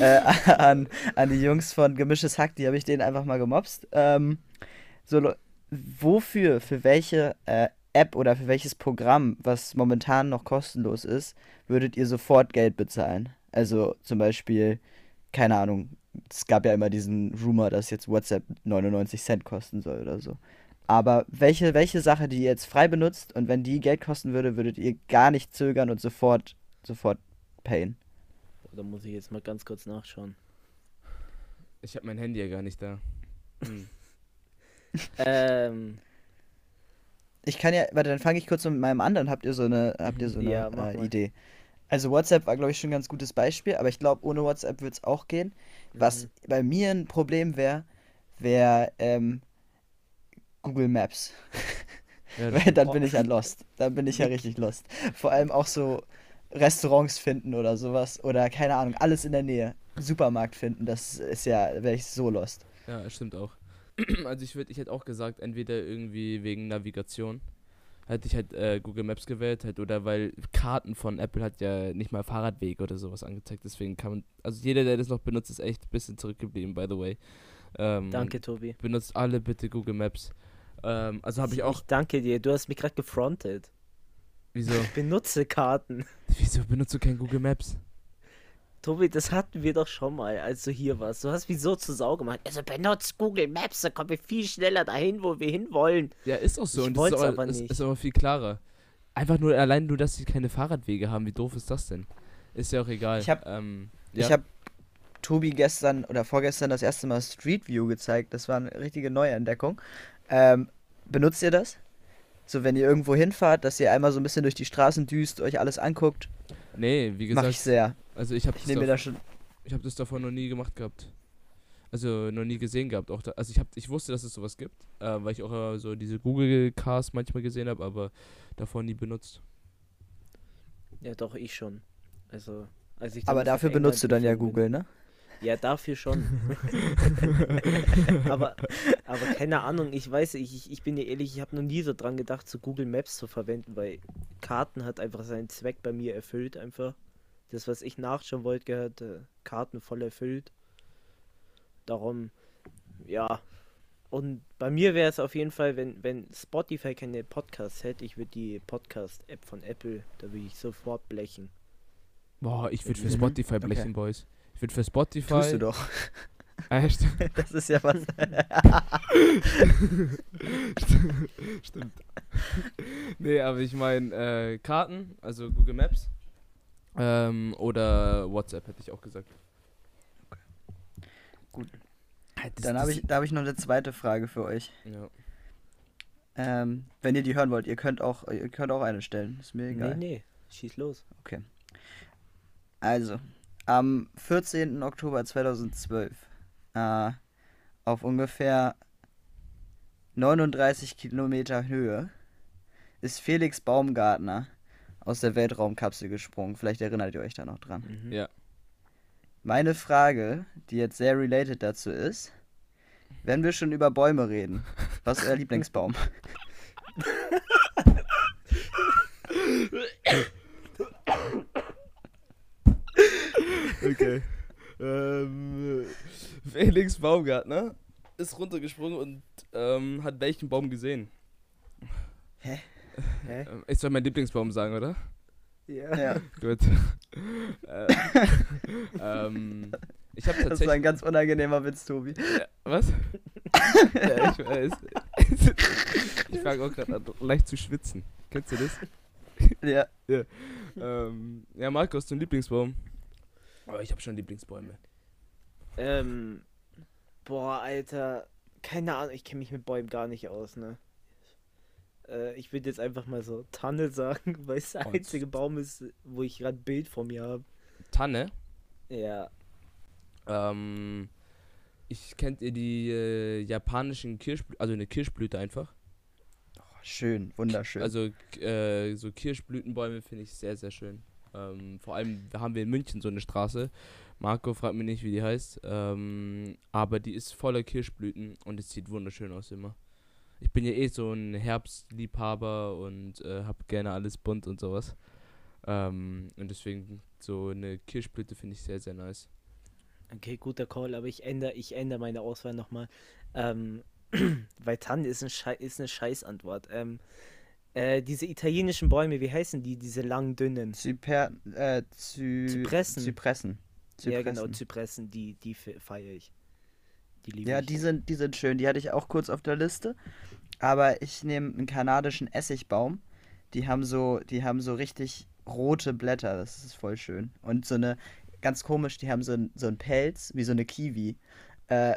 [SPEAKER 2] äh, an, an die Jungs von Gemisches Hack, die habe ich denen einfach mal gemobst. Ähm, so, wofür, für welche äh, App oder für welches Programm, was momentan noch kostenlos ist, würdet ihr sofort Geld bezahlen? Also zum Beispiel, keine Ahnung, es gab ja immer diesen Rumor, dass jetzt WhatsApp 99 Cent kosten soll oder so. Aber welche, welche Sache, die ihr jetzt frei benutzt und wenn die Geld kosten würde, würdet ihr gar nicht zögern und sofort, sofort payen?
[SPEAKER 3] Da muss ich jetzt mal ganz kurz nachschauen.
[SPEAKER 1] Ich habe mein Handy ja gar nicht da. Hm.
[SPEAKER 3] Ähm,
[SPEAKER 2] Ich kann ja, warte, dann fange ich kurz mit meinem anderen. Habt ihr so eine, habt ihr so eine
[SPEAKER 3] Ja,
[SPEAKER 2] äh. Idee? Also WhatsApp war, glaube ich, schon ein ganz gutes Beispiel, aber ich glaube, ohne WhatsApp würde es auch gehen. Was
[SPEAKER 3] Mhm.
[SPEAKER 2] bei mir ein Problem wäre, wäre ähm, Google Maps.
[SPEAKER 1] Ja,
[SPEAKER 2] Weil dann bin ich ja lost. Dann bin ich ja richtig lost. Vor allem auch so Restaurants finden oder sowas. Oder keine Ahnung, alles in der Nähe. Supermarkt finden, das ist ja, wäre ich so lost.
[SPEAKER 1] Ja, das stimmt auch. Also ich würde, ich hätte auch gesagt, entweder irgendwie wegen Navigation. Hätte ich halt äh, Google Maps gewählt, halt, oder weil Karten von Apple hat ja nicht mal Fahrradwege oder sowas angezeigt. Deswegen kann man, also jeder, der das noch benutzt, ist echt ein bisschen zurückgeblieben, by the way. Ähm,
[SPEAKER 3] danke, Tobi.
[SPEAKER 1] Benutzt alle bitte Google Maps. Ähm, also habe ich auch,
[SPEAKER 3] Ich danke dir, du hast mich gerade gefrontet.
[SPEAKER 1] wieso,
[SPEAKER 3] Ich benutze Karten.
[SPEAKER 1] wieso benutzt du kein Google Maps?
[SPEAKER 3] Tobi, das hatten wir doch schon mal, als du hier warst. Du hast mich so zu Sau gemacht. Also benutzt Google Maps, dann kommen wir viel schneller dahin, wo wir hinwollen.
[SPEAKER 1] Ja, ist auch so.
[SPEAKER 3] Ich
[SPEAKER 1] und das ist aber,
[SPEAKER 3] aber
[SPEAKER 1] ist,
[SPEAKER 3] nicht.
[SPEAKER 1] ist aber viel klarer. Einfach nur allein nur, dass sie keine Fahrradwege haben. Wie doof ist das denn? Ist ja auch egal.
[SPEAKER 2] Ich hab-
[SPEAKER 1] ähm, ja.
[SPEAKER 2] habe Tobi gestern oder vorgestern das erste Mal Street View gezeigt. Das war eine richtige Neuentdeckung. Ähm, benutzt ihr das? So, wenn ihr irgendwo hinfahrt, dass ihr einmal so ein bisschen durch die Straßen düst, euch alles anguckt,
[SPEAKER 1] Nee, wie
[SPEAKER 2] mache
[SPEAKER 1] gesagt,
[SPEAKER 2] ich sehr.
[SPEAKER 1] also ich habe
[SPEAKER 2] Ich
[SPEAKER 1] das,
[SPEAKER 2] da schon.
[SPEAKER 1] ich hab das davor noch nie gemacht gehabt. Also noch nie gesehen gehabt. Auch da, also ich, hab, ich wusste, dass es sowas gibt, äh, weil ich auch äh, so diese Google Cars manchmal gesehen habe, aber davor nie benutzt.
[SPEAKER 3] Ja, doch, ich schon. Also, als ich
[SPEAKER 2] Aber dafür benutzt du dann ja Google, ne?
[SPEAKER 3] Ja, dafür schon. aber, aber keine Ahnung, ich weiß, ich, ich- bin dir ehrlich, ich habe noch nie so dran gedacht, so Google Maps zu verwenden, weil Karten hat einfach seinen Zweck bei mir erfüllt, einfach. Das, was ich nachschauen wollte, gehört äh, Karten voll erfüllt. Darum, ja. Und bei mir wäre es auf jeden Fall, wenn, wenn Spotify keine Podcasts hätte, ich würde die Podcast-App von Apple, da würde ich sofort blechen.
[SPEAKER 1] Boah, ich würde für
[SPEAKER 2] Mhm,
[SPEAKER 1] Spotify
[SPEAKER 2] okay.
[SPEAKER 1] blechen, Boys. Ich würde für Spotify.
[SPEAKER 2] Tust du doch.
[SPEAKER 1] Ah, stimmt.
[SPEAKER 2] Das ist ja was.
[SPEAKER 1] Stimmt. nee, aber ich meine äh, Karten, also Google Maps. Ähm, oder WhatsApp hätte ich auch gesagt.
[SPEAKER 2] Gut.
[SPEAKER 1] Ah, das-
[SPEAKER 2] Dann habe ich, da habe ich noch eine zweite Frage für euch.
[SPEAKER 1] Ja.
[SPEAKER 2] Ähm, wenn ihr die hören wollt, ihr könnt auch, ihr könnt auch eine stellen. Ist mir egal.
[SPEAKER 3] Nee, nee, schieß los.
[SPEAKER 2] Also, am 14. Oktober 2012, äh, auf ungefähr 39 Kilometer Höhe, ist Felix Baumgartner aus der Weltraumkapsel gesprungen. Vielleicht erinnert ihr euch da noch dran.
[SPEAKER 3] Mhm.
[SPEAKER 1] Ja.
[SPEAKER 2] Meine Frage, die jetzt sehr related dazu ist, wenn wir schon über Bäume reden, was ist euer Lieblingsbaum?
[SPEAKER 1] Okay. ähm, Felix Baumgartner ist runtergesprungen und ähm, hat welchen Baum gesehen?
[SPEAKER 3] Hä?
[SPEAKER 1] Ähm, Ich soll meinen Lieblingsbaum sagen, oder?
[SPEAKER 3] Ja.
[SPEAKER 2] Ja,
[SPEAKER 1] Gut. äh, ähm, ich habe
[SPEAKER 2] das war
[SPEAKER 1] tatsächlich.
[SPEAKER 2] ein ganz unangenehmer Witz, Tobi.
[SPEAKER 1] Ja, was? ja, ich weiß. ich fange auch gerade an, leicht zu schwitzen. Kennst du das?
[SPEAKER 2] Ja,
[SPEAKER 1] Ähm, ja, Markus, dein Lieblingsbaum? Oh, ich habe schon Lieblingsbäume.
[SPEAKER 3] Ähm, boah, Alter, keine Ahnung, ich kenne mich mit Bäumen gar nicht aus, ne? Äh, ich würde jetzt einfach mal so Tanne sagen, weil es der
[SPEAKER 1] Oh,
[SPEAKER 3] einzige Baum ist, wo ich gerade ein Bild vor mir habe.
[SPEAKER 1] Tanne.
[SPEAKER 3] Ja,
[SPEAKER 1] Ähm, ich kennt ihr die äh, japanischen Kirschblüten, also eine Kirschblüte einfach.
[SPEAKER 2] schön, wunderschön.
[SPEAKER 1] Also äh, so Kirschblütenbäume finde ich sehr, sehr schön. Ähm, vor allem haben wir in München so eine Straße. Marco fragt mich nicht, wie die heißt. Ähm, aber die ist voller Kirschblüten und es sieht wunderschön aus immer. Ich bin ja eh so ein Herbstliebhaber und äh, habe gerne alles bunt und sowas. Ähm, und deswegen so eine Kirschblüte finde ich sehr, sehr nice.
[SPEAKER 3] okay, guter Call, aber ich ändere, ich ändere meine Auswahl nochmal. Ähm, weil Tanne ist, ein ist eine Scheißantwort. Ähm, äh, diese italienischen Bäume, wie heißen die, diese langen, dünnen?
[SPEAKER 2] Zyper, äh, Zy
[SPEAKER 3] Zypressen.
[SPEAKER 2] Zypressen.
[SPEAKER 3] Ja, genau,
[SPEAKER 2] Zypressen.
[SPEAKER 3] Zypressen, die, die feiere ich. Die
[SPEAKER 2] Ja,
[SPEAKER 3] ich.
[SPEAKER 2] die sind, die sind schön. Die hatte ich auch kurz auf der Liste. Aber ich nehme einen kanadischen Essigbaum. Die haben so, die haben so richtig rote Blätter. Das ist voll schön. Und so eine, ganz komisch, die haben so, ein, so einen Pelz, wie so eine Kiwi. Äh,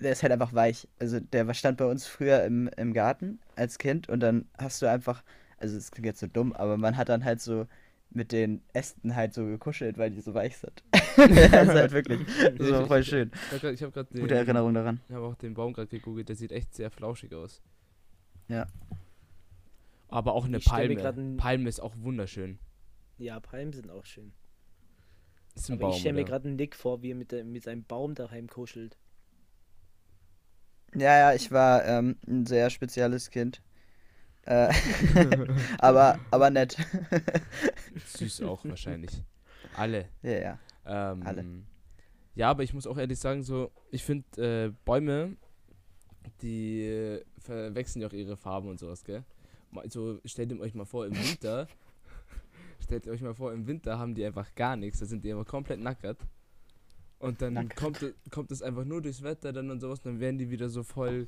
[SPEAKER 2] der ist halt einfach weich. Also der stand bei uns früher im, im Garten als Kind und dann hast du einfach, also es klingt jetzt so dumm, aber man hat dann halt so mit den Ästen halt so gekuschelt, weil die so weich sind. das ist halt wirklich so voll schön.
[SPEAKER 1] Ich habe gerade
[SPEAKER 2] Gute Erinnerung daran.
[SPEAKER 1] Ich habe auch den Baum gerade gegoogelt, der sieht echt sehr flauschig aus.
[SPEAKER 2] Ja.
[SPEAKER 1] Aber auch eine
[SPEAKER 3] Ich
[SPEAKER 1] Palme. Palme ist auch wunderschön.
[SPEAKER 3] Ja, Palmen sind auch schön.
[SPEAKER 1] Ist ein
[SPEAKER 3] Aber
[SPEAKER 1] Baum,
[SPEAKER 3] ich stelle mir gerade einen Nick vor, wie er mit, der, mit seinem Baum daheim kuschelt.
[SPEAKER 2] Ja, ja, ich war ähm, ein sehr spezielles Kind. Äh, aber, aber nett.
[SPEAKER 1] Süß auch wahrscheinlich. Alle.
[SPEAKER 2] ja, ja.
[SPEAKER 1] Ähm,
[SPEAKER 2] Alle.
[SPEAKER 1] Ja, aber ich muss auch ehrlich sagen, so, ich finde äh, Bäume, die äh, verwechseln ja auch ihre Farben und sowas, gell? Mal- So, stellt ihr euch mal vor, im Winter, stellt ihr euch mal vor, im Winter haben die einfach gar nichts, da sind die immer komplett nackert. Und dann kommt, es- kommt es einfach nur durchs Wetter dann und sowas, dann werden die wieder so voll,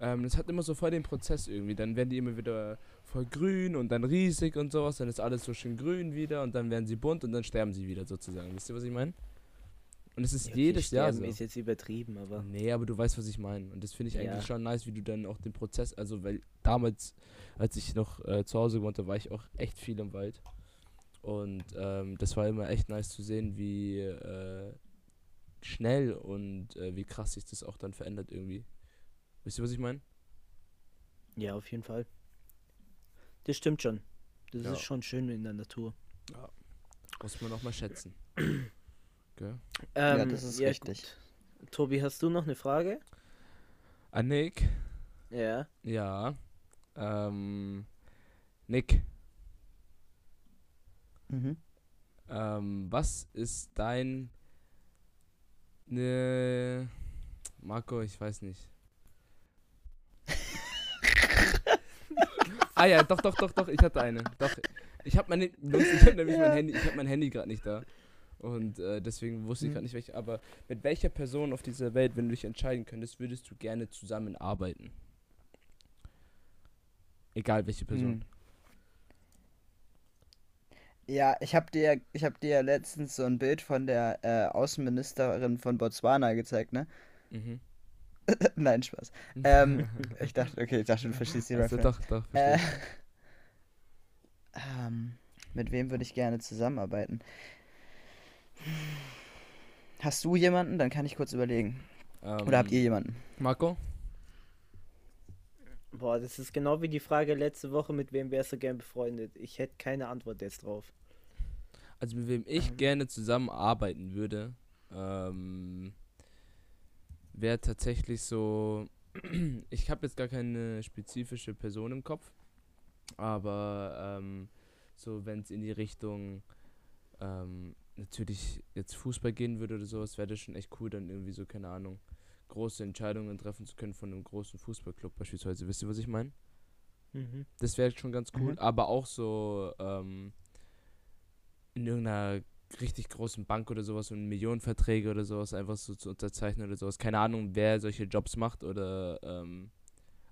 [SPEAKER 1] ähm, das hat immer so voll den Prozess irgendwie, dann werden die immer wieder voll grün und dann riesig und sowas, dann ist alles so schön grün wieder und dann werden sie bunt und dann sterben sie wieder sozusagen. Wisst ihr, was ich meine? Und es ist
[SPEAKER 3] Ja, okay,
[SPEAKER 1] jedes Jahr so.
[SPEAKER 3] ist jetzt übertrieben, aber
[SPEAKER 1] Nee, aber du weißt, was ich meine. Und das finde ich
[SPEAKER 3] Ja.
[SPEAKER 1] eigentlich schon nice, wie du dann auch den Prozess, also weil damals, als ich noch äh, zu Hause gewohnt habe, war ich auch echt viel im Wald. Und ähm, das war immer echt nice zu sehen, wie äh, schnell und äh, wie krass sich das auch dann verändert irgendwie. Wisst ihr, was ich meine?
[SPEAKER 3] ja, auf jeden Fall. Das stimmt schon. Das
[SPEAKER 1] Ja.
[SPEAKER 3] ist schon schön in der Natur.
[SPEAKER 1] Muss man auch mal schätzen.
[SPEAKER 2] Ja,
[SPEAKER 3] Ähm,
[SPEAKER 2] das ist
[SPEAKER 3] ja,
[SPEAKER 2] richtig.
[SPEAKER 3] gut. Tobi, hast du noch eine Frage?
[SPEAKER 1] Ah, Nick?
[SPEAKER 3] Ja.
[SPEAKER 1] Ja. Ähm, Nick,
[SPEAKER 2] Mhm.
[SPEAKER 1] Ähm, was ist dein. Ne. Marco, ich weiß nicht. ah ja, doch, doch, doch, doch, ich hatte eine. Doch. Ich habe meine. Ich habe nämlich mein Handy, ich habe mein Handy gerade nicht da. Und äh, deswegen wusste ich
[SPEAKER 2] Mhm.
[SPEAKER 1] gerade nicht welche. Aber mit welcher Person auf dieser Welt, wenn du dich entscheiden könntest, würdest du gerne zusammenarbeiten? Egal welche Person.
[SPEAKER 2] Mhm. Ja, ich habe dir, ich habe dir ja letztens so ein Bild von der äh, Außenministerin von Botswana gezeigt, ne?
[SPEAKER 1] Mhm.
[SPEAKER 2] Nein, Spaß. Ähm, ich dachte, okay, ich dachte, du verstehst die
[SPEAKER 1] also,
[SPEAKER 2] Reference.
[SPEAKER 1] doch, doch,
[SPEAKER 2] Äh,
[SPEAKER 1] verstehe.
[SPEAKER 2] ähm, mit wem würde ich gerne zusammenarbeiten? Hast du jemanden? Dann kann ich kurz überlegen. Oder habt
[SPEAKER 1] Ähm,
[SPEAKER 2] ihr jemanden?
[SPEAKER 1] Marco?
[SPEAKER 3] Boah, das ist genau wie die Frage letzte Woche, mit wem wärst du gern befreundet? Ich hätte keine Antwort jetzt drauf.
[SPEAKER 1] Also mit wem ich
[SPEAKER 2] Ähm.
[SPEAKER 1] gerne zusammenarbeiten würde, ähm, wäre tatsächlich so, ich habe jetzt gar keine spezifische Person im Kopf, aber ähm, so wenn es in die Richtung ähm, natürlich jetzt Fußball gehen würde oder sowas, wäre das schon echt cool, dann irgendwie so, keine Ahnung, große Entscheidungen treffen zu können von einem großen Fußballclub beispielsweise. Wisst ihr, was ich meine?
[SPEAKER 3] Mhm.
[SPEAKER 1] Das wäre schon ganz cool,
[SPEAKER 2] Mhm.
[SPEAKER 1] aber auch so ähm, in irgendeiner richtig großen Bank oder sowas und Millionenverträge oder sowas einfach so zu unterzeichnen oder sowas. Keine Ahnung, wer solche Jobs macht oder ähm,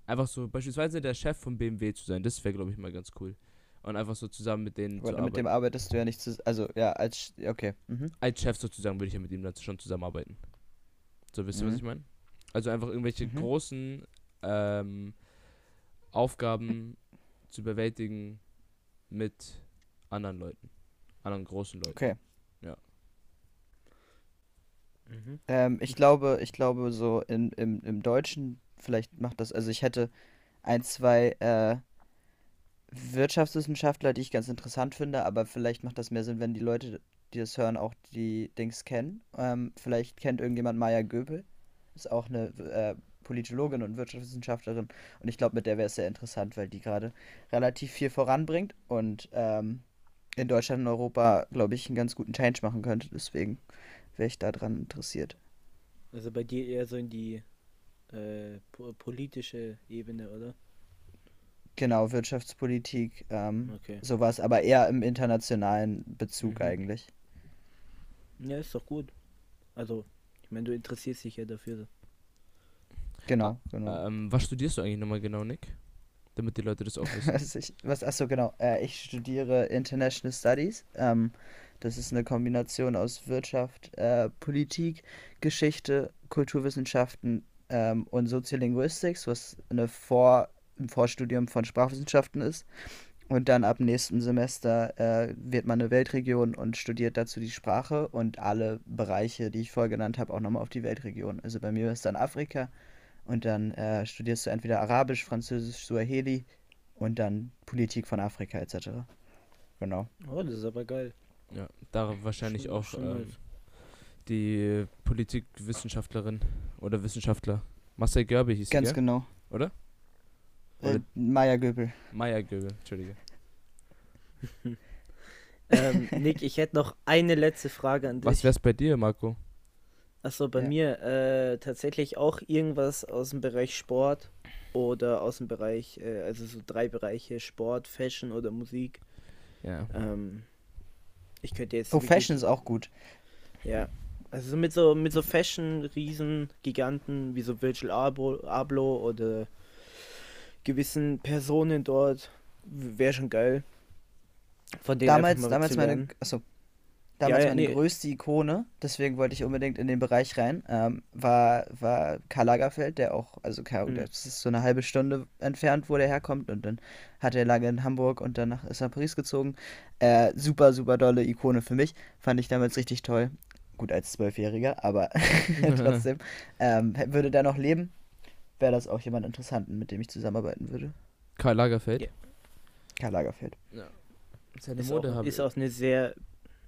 [SPEAKER 1] einfach so beispielsweise der Chef von BMW zu sein. Das wäre, glaube ich, mal ganz cool. Und einfach so zusammen mit denen zu
[SPEAKER 2] Aber mit dem arbeitest du ja nicht zusammen. Also, ja, als. Okay. Mhm.
[SPEAKER 1] Als Chef sozusagen würde ich ja mit ihm dann schon zusammenarbeiten. So, wisst ihr, was
[SPEAKER 2] Mhm.
[SPEAKER 1] ich meine? Also einfach irgendwelche
[SPEAKER 2] Mhm.
[SPEAKER 1] großen ähm, Aufgaben zu bewältigen mit anderen Leuten. Anderen großen Leuten.
[SPEAKER 2] Okay.
[SPEAKER 3] Mhm.
[SPEAKER 2] Ähm, ich glaube, ich glaube, so in, im, im Deutschen, vielleicht macht das, also ich hätte ein, zwei äh, Wirtschaftswissenschaftler, die ich ganz interessant finde, aber vielleicht macht das mehr Sinn, wenn die Leute, die das hören, auch die Dings kennen. Ähm, vielleicht kennt irgendjemand Maya Göbel, ist auch eine äh, Politologin und Wirtschaftswissenschaftlerin und ich glaube, mit der wäre es sehr interessant, weil die gerade relativ viel voranbringt und ähm, in Deutschland und Europa, glaube ich, einen ganz guten Change machen könnte. Deswegen wäre ich daran interessiert.
[SPEAKER 3] Also bei dir eher so in die äh, po politische Ebene, oder?
[SPEAKER 2] Genau, Wirtschaftspolitik, ähm,
[SPEAKER 3] Okay.
[SPEAKER 2] sowas, aber eher im internationalen Bezug
[SPEAKER 3] Mhm.
[SPEAKER 2] eigentlich.
[SPEAKER 3] Ja, ist doch gut. Also, ich meine, du interessierst dich ja dafür.
[SPEAKER 2] Genau, genau.
[SPEAKER 1] Ähm, was studierst du eigentlich nochmal genau, Nick? Damit die Leute das auch wissen.
[SPEAKER 2] Was ich, was, achso, genau. Äh, ich studiere International Studies. Ähm, das ist eine Kombination aus Wirtschaft, äh, Politik, Geschichte, Kulturwissenschaften ähm, und Soziolinguistik, was eine Vor ein Vorstudium von Sprachwissenschaften ist. Und dann ab nächstem Semester äh, wird man eine Weltregion und studiert dazu die Sprache und alle Bereiche, die ich vorher genannt habe, auch nochmal auf die Weltregion. Also bei mir ist dann Afrika und dann äh, studierst du entweder Arabisch, Französisch, Suaheli und dann Politik von Afrika etc. Genau.
[SPEAKER 3] Oh, das ist aber geil.
[SPEAKER 1] Ja, da wahrscheinlich
[SPEAKER 3] Schon-
[SPEAKER 1] auch
[SPEAKER 3] schon
[SPEAKER 1] ähm, die Politikwissenschaftlerin oder Wissenschaftler. Marcel Görbe hieß
[SPEAKER 2] Ganz
[SPEAKER 1] ja?
[SPEAKER 2] genau.
[SPEAKER 1] Oder?
[SPEAKER 2] Äh,
[SPEAKER 1] Oder-
[SPEAKER 2] Maya Göbel.
[SPEAKER 1] Maya Görbe, Entschuldige.
[SPEAKER 3] ähm, Nick, ich hätte noch eine letzte Frage an dich.
[SPEAKER 1] Was wär's bei dir, Marco?
[SPEAKER 3] Achso, bei
[SPEAKER 2] Ja.
[SPEAKER 3] mir äh, tatsächlich auch irgendwas aus dem Bereich Sport oder aus dem Bereich, äh, also so drei Bereiche, Sport, Fashion oder Musik.
[SPEAKER 1] Ja.
[SPEAKER 3] Ähm, ich könnte jetzt.
[SPEAKER 2] Oh, Fashion ist auch gut.
[SPEAKER 3] Ja. Also so mit so mit so Fashion-Riesen, Giganten wie so Virgil Abloh, Abloh oder gewissen Personen dort wäre schon geil. Von denen
[SPEAKER 2] Damals, damals meine, achso, damals
[SPEAKER 3] ja,
[SPEAKER 2] meine
[SPEAKER 3] nee.
[SPEAKER 2] größte Ikone, deswegen wollte ich unbedingt in den Bereich rein, ähm, war, war Karl Lagerfeld, der auch, also Karl,
[SPEAKER 3] Mhm.
[SPEAKER 2] das ist so eine halbe Stunde entfernt, wo der herkommt und dann hat er lange in Hamburg und danach ist er nach Paris gezogen. Äh, super, super dolle Ikone für mich, fand ich damals richtig toll. Gut als Zwölfjähriger, aber trotzdem. Ähm, würde der noch leben, wäre das auch jemand Interessanten, mit dem ich zusammenarbeiten würde.
[SPEAKER 1] Karl Lagerfeld.
[SPEAKER 3] Ja.
[SPEAKER 2] Karl Lagerfeld.
[SPEAKER 1] Seine
[SPEAKER 3] Ist,
[SPEAKER 1] Mode
[SPEAKER 3] auch, ist auch eine sehr,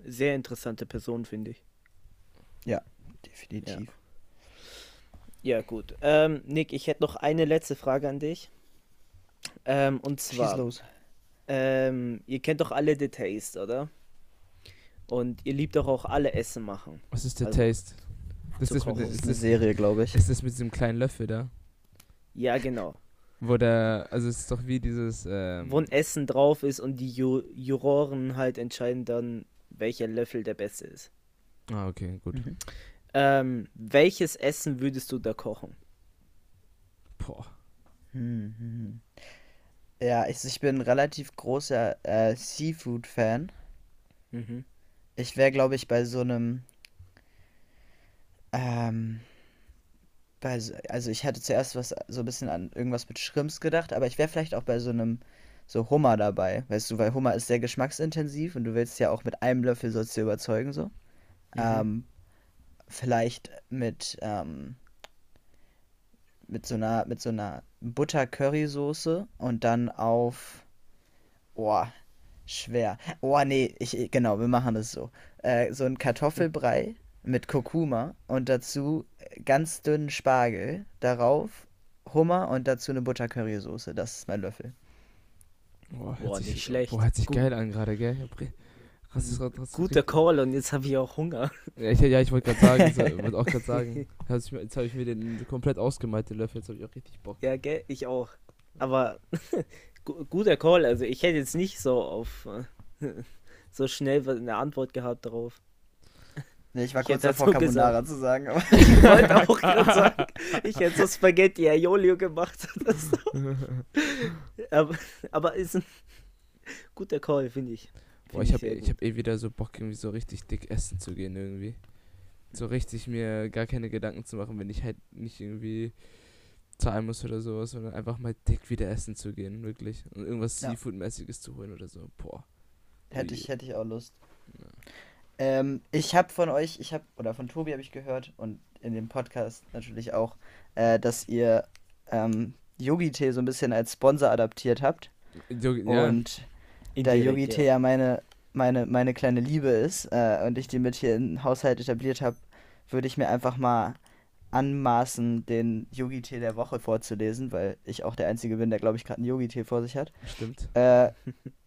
[SPEAKER 3] sehr interessante Person, finde ich.
[SPEAKER 2] Definitiv.
[SPEAKER 3] Ja, gut. Ähm, Nick, ich hätte noch eine letzte Frage an dich. Ähm, und
[SPEAKER 2] Schieß
[SPEAKER 3] zwar,
[SPEAKER 2] los.
[SPEAKER 3] ähm, ihr kennt doch alle The Taste, oder? Und ihr liebt doch auch alle Essen machen.
[SPEAKER 1] Was ist der
[SPEAKER 3] Also,
[SPEAKER 1] Taste? Das ist, mit, ist,
[SPEAKER 2] Das ist eine Serie, glaube ich.
[SPEAKER 1] ist das mit diesem kleinen Löffel da?
[SPEAKER 3] Ja, genau.
[SPEAKER 1] Wo der, also es ist doch wie dieses, ähm,
[SPEAKER 3] Wo ein Essen drauf ist und die Ju Juroren halt entscheiden dann, welcher Löffel der beste ist.
[SPEAKER 1] Ah, okay, gut.
[SPEAKER 2] Mhm.
[SPEAKER 3] Ähm, welches Essen würdest du da kochen?
[SPEAKER 1] Boah.
[SPEAKER 2] Hm, hm, hm. Ja, ich, ich bin ein relativ großer äh, Seafood-Fan.
[SPEAKER 3] Mhm.
[SPEAKER 2] Ich wäre, glaube ich, bei so einem. Ähm, bei so, also, ich hatte zuerst was so ein bisschen an irgendwas mit Shrimps gedacht, aber ich wäre vielleicht auch bei so einem. So Hummer dabei, weißt du, weil Hummer ist sehr geschmacksintensiv und du willst ja auch mit einem Löffel sollst du überzeugen, so. Ähm, vielleicht mit, ähm, mit so einer, mit so einer Butter-Curry-Soße und dann auf, boah, schwer. Oh, nee, ich, genau, wir machen das so. Äh, so ein Kartoffelbrei mit Kurkuma und dazu ganz dünnen Spargel, darauf Hummer und dazu eine Butter-Curry-Soße. Das ist mein Löffel.
[SPEAKER 1] Boah,
[SPEAKER 3] Boah, nicht schlecht.
[SPEAKER 1] Boah, hört sich
[SPEAKER 3] Gut.
[SPEAKER 1] geil an gerade, gell? Re- Rassis, rassis,
[SPEAKER 3] Guter Call und jetzt habe ich auch Hunger.
[SPEAKER 1] Ja, ich, ja, ich wollte gerade sagen, wollte auch gerade sagen. Jetzt habe ich, mir- jetzt hab ich mir den komplett ausgemalt, den Löffel, jetzt habe ich auch richtig Bock.
[SPEAKER 3] Ja, gell, ich auch. Aber gu- guter Call, also ich hätte jetzt nicht so auf äh, so schnell eine Antwort gehabt darauf.
[SPEAKER 2] Nee, ich war
[SPEAKER 3] Ich
[SPEAKER 2] kurz davor,
[SPEAKER 3] so
[SPEAKER 2] Carbonara zu sagen, aber
[SPEAKER 3] Ich wollte auch gerade sagen, ich hätte so Spaghetti Aiolio gemacht so. Aber, aber ist ein guter Call, finde ich.
[SPEAKER 1] Boah,
[SPEAKER 3] Find
[SPEAKER 1] ich habe
[SPEAKER 3] gut.
[SPEAKER 1] hab eh wieder so Bock, irgendwie so richtig dick essen zu gehen irgendwie. So richtig mir gar keine Gedanken zu machen, wenn ich halt nicht irgendwie zahlen muss oder sowas, sondern einfach mal dick wieder essen zu gehen, wirklich. Und irgendwas
[SPEAKER 2] Ja.
[SPEAKER 1] Seafood-mäßiges zu holen oder so. Boah.
[SPEAKER 2] hätte ich, hätte ich auch Lust.
[SPEAKER 1] Ja.
[SPEAKER 2] Ähm, ich habe von euch, ich habe, oder von Tobi habe ich gehört und in dem Podcast natürlich auch, äh, dass ihr ähm, Yogi-Tee so ein bisschen als Sponsor adaptiert habt.
[SPEAKER 1] Ja,
[SPEAKER 2] Und da
[SPEAKER 3] Indirekt,
[SPEAKER 2] Yogi-Tee ja meine, meine, meine kleine Liebe ist äh, und ich die mit hier im Haushalt etabliert habe, würde ich mir einfach mal anmaßen, den Yogi-Tee der Woche vorzulesen, weil ich auch der Einzige bin, der, glaube ich, gerade einen Yogi-Tee vor sich hat.
[SPEAKER 1] stimmt.
[SPEAKER 2] Äh,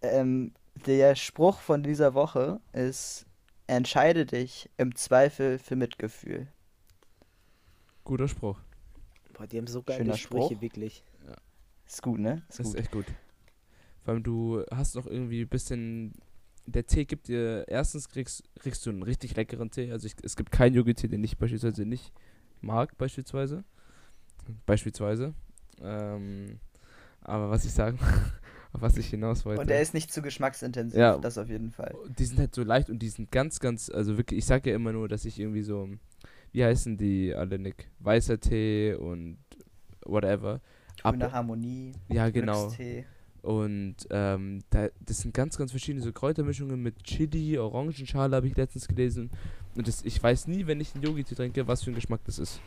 [SPEAKER 2] ähm, der Spruch von dieser Woche ist: Entscheide dich im Zweifel für Mitgefühl.
[SPEAKER 1] Guter Spruch.
[SPEAKER 3] Boah, die haben so geile
[SPEAKER 2] Schöner
[SPEAKER 3] Sprüche,
[SPEAKER 2] Spruch.
[SPEAKER 3] wirklich.
[SPEAKER 2] Ist gut, ne? Ist
[SPEAKER 1] Das ist
[SPEAKER 2] gut.
[SPEAKER 1] echt gut. Vor allem du hast noch irgendwie ein bisschen der Tee gibt dir, erstens kriegst, kriegst du einen richtig leckeren Tee. Also ich, es gibt keinen Yogi-Tee, den ich beispielsweise nicht mag, beispielsweise. Beispielsweise. Ähm, aber was ich sagen, auf was ich hinaus wollte.
[SPEAKER 2] Und der ist nicht zu geschmacksintensiv,
[SPEAKER 1] Ja.
[SPEAKER 2] das auf jeden Fall.
[SPEAKER 1] die sind halt so leicht und die sind ganz, ganz, also wirklich, ich sag ja immer nur, dass ich irgendwie so, wie heißen die alle, Nick? Weißer Tee und whatever.
[SPEAKER 2] Grüne Harmonie,
[SPEAKER 1] Ja, genau.
[SPEAKER 2] Glückstee.
[SPEAKER 1] Und ähm, da, das sind ganz, ganz verschiedene so Kräutermischungen mit Chili, Orangenschale habe ich letztens gelesen. Und das, ich weiß nie, wenn ich einen Yogi-Tee trinke, was für ein Geschmack das ist.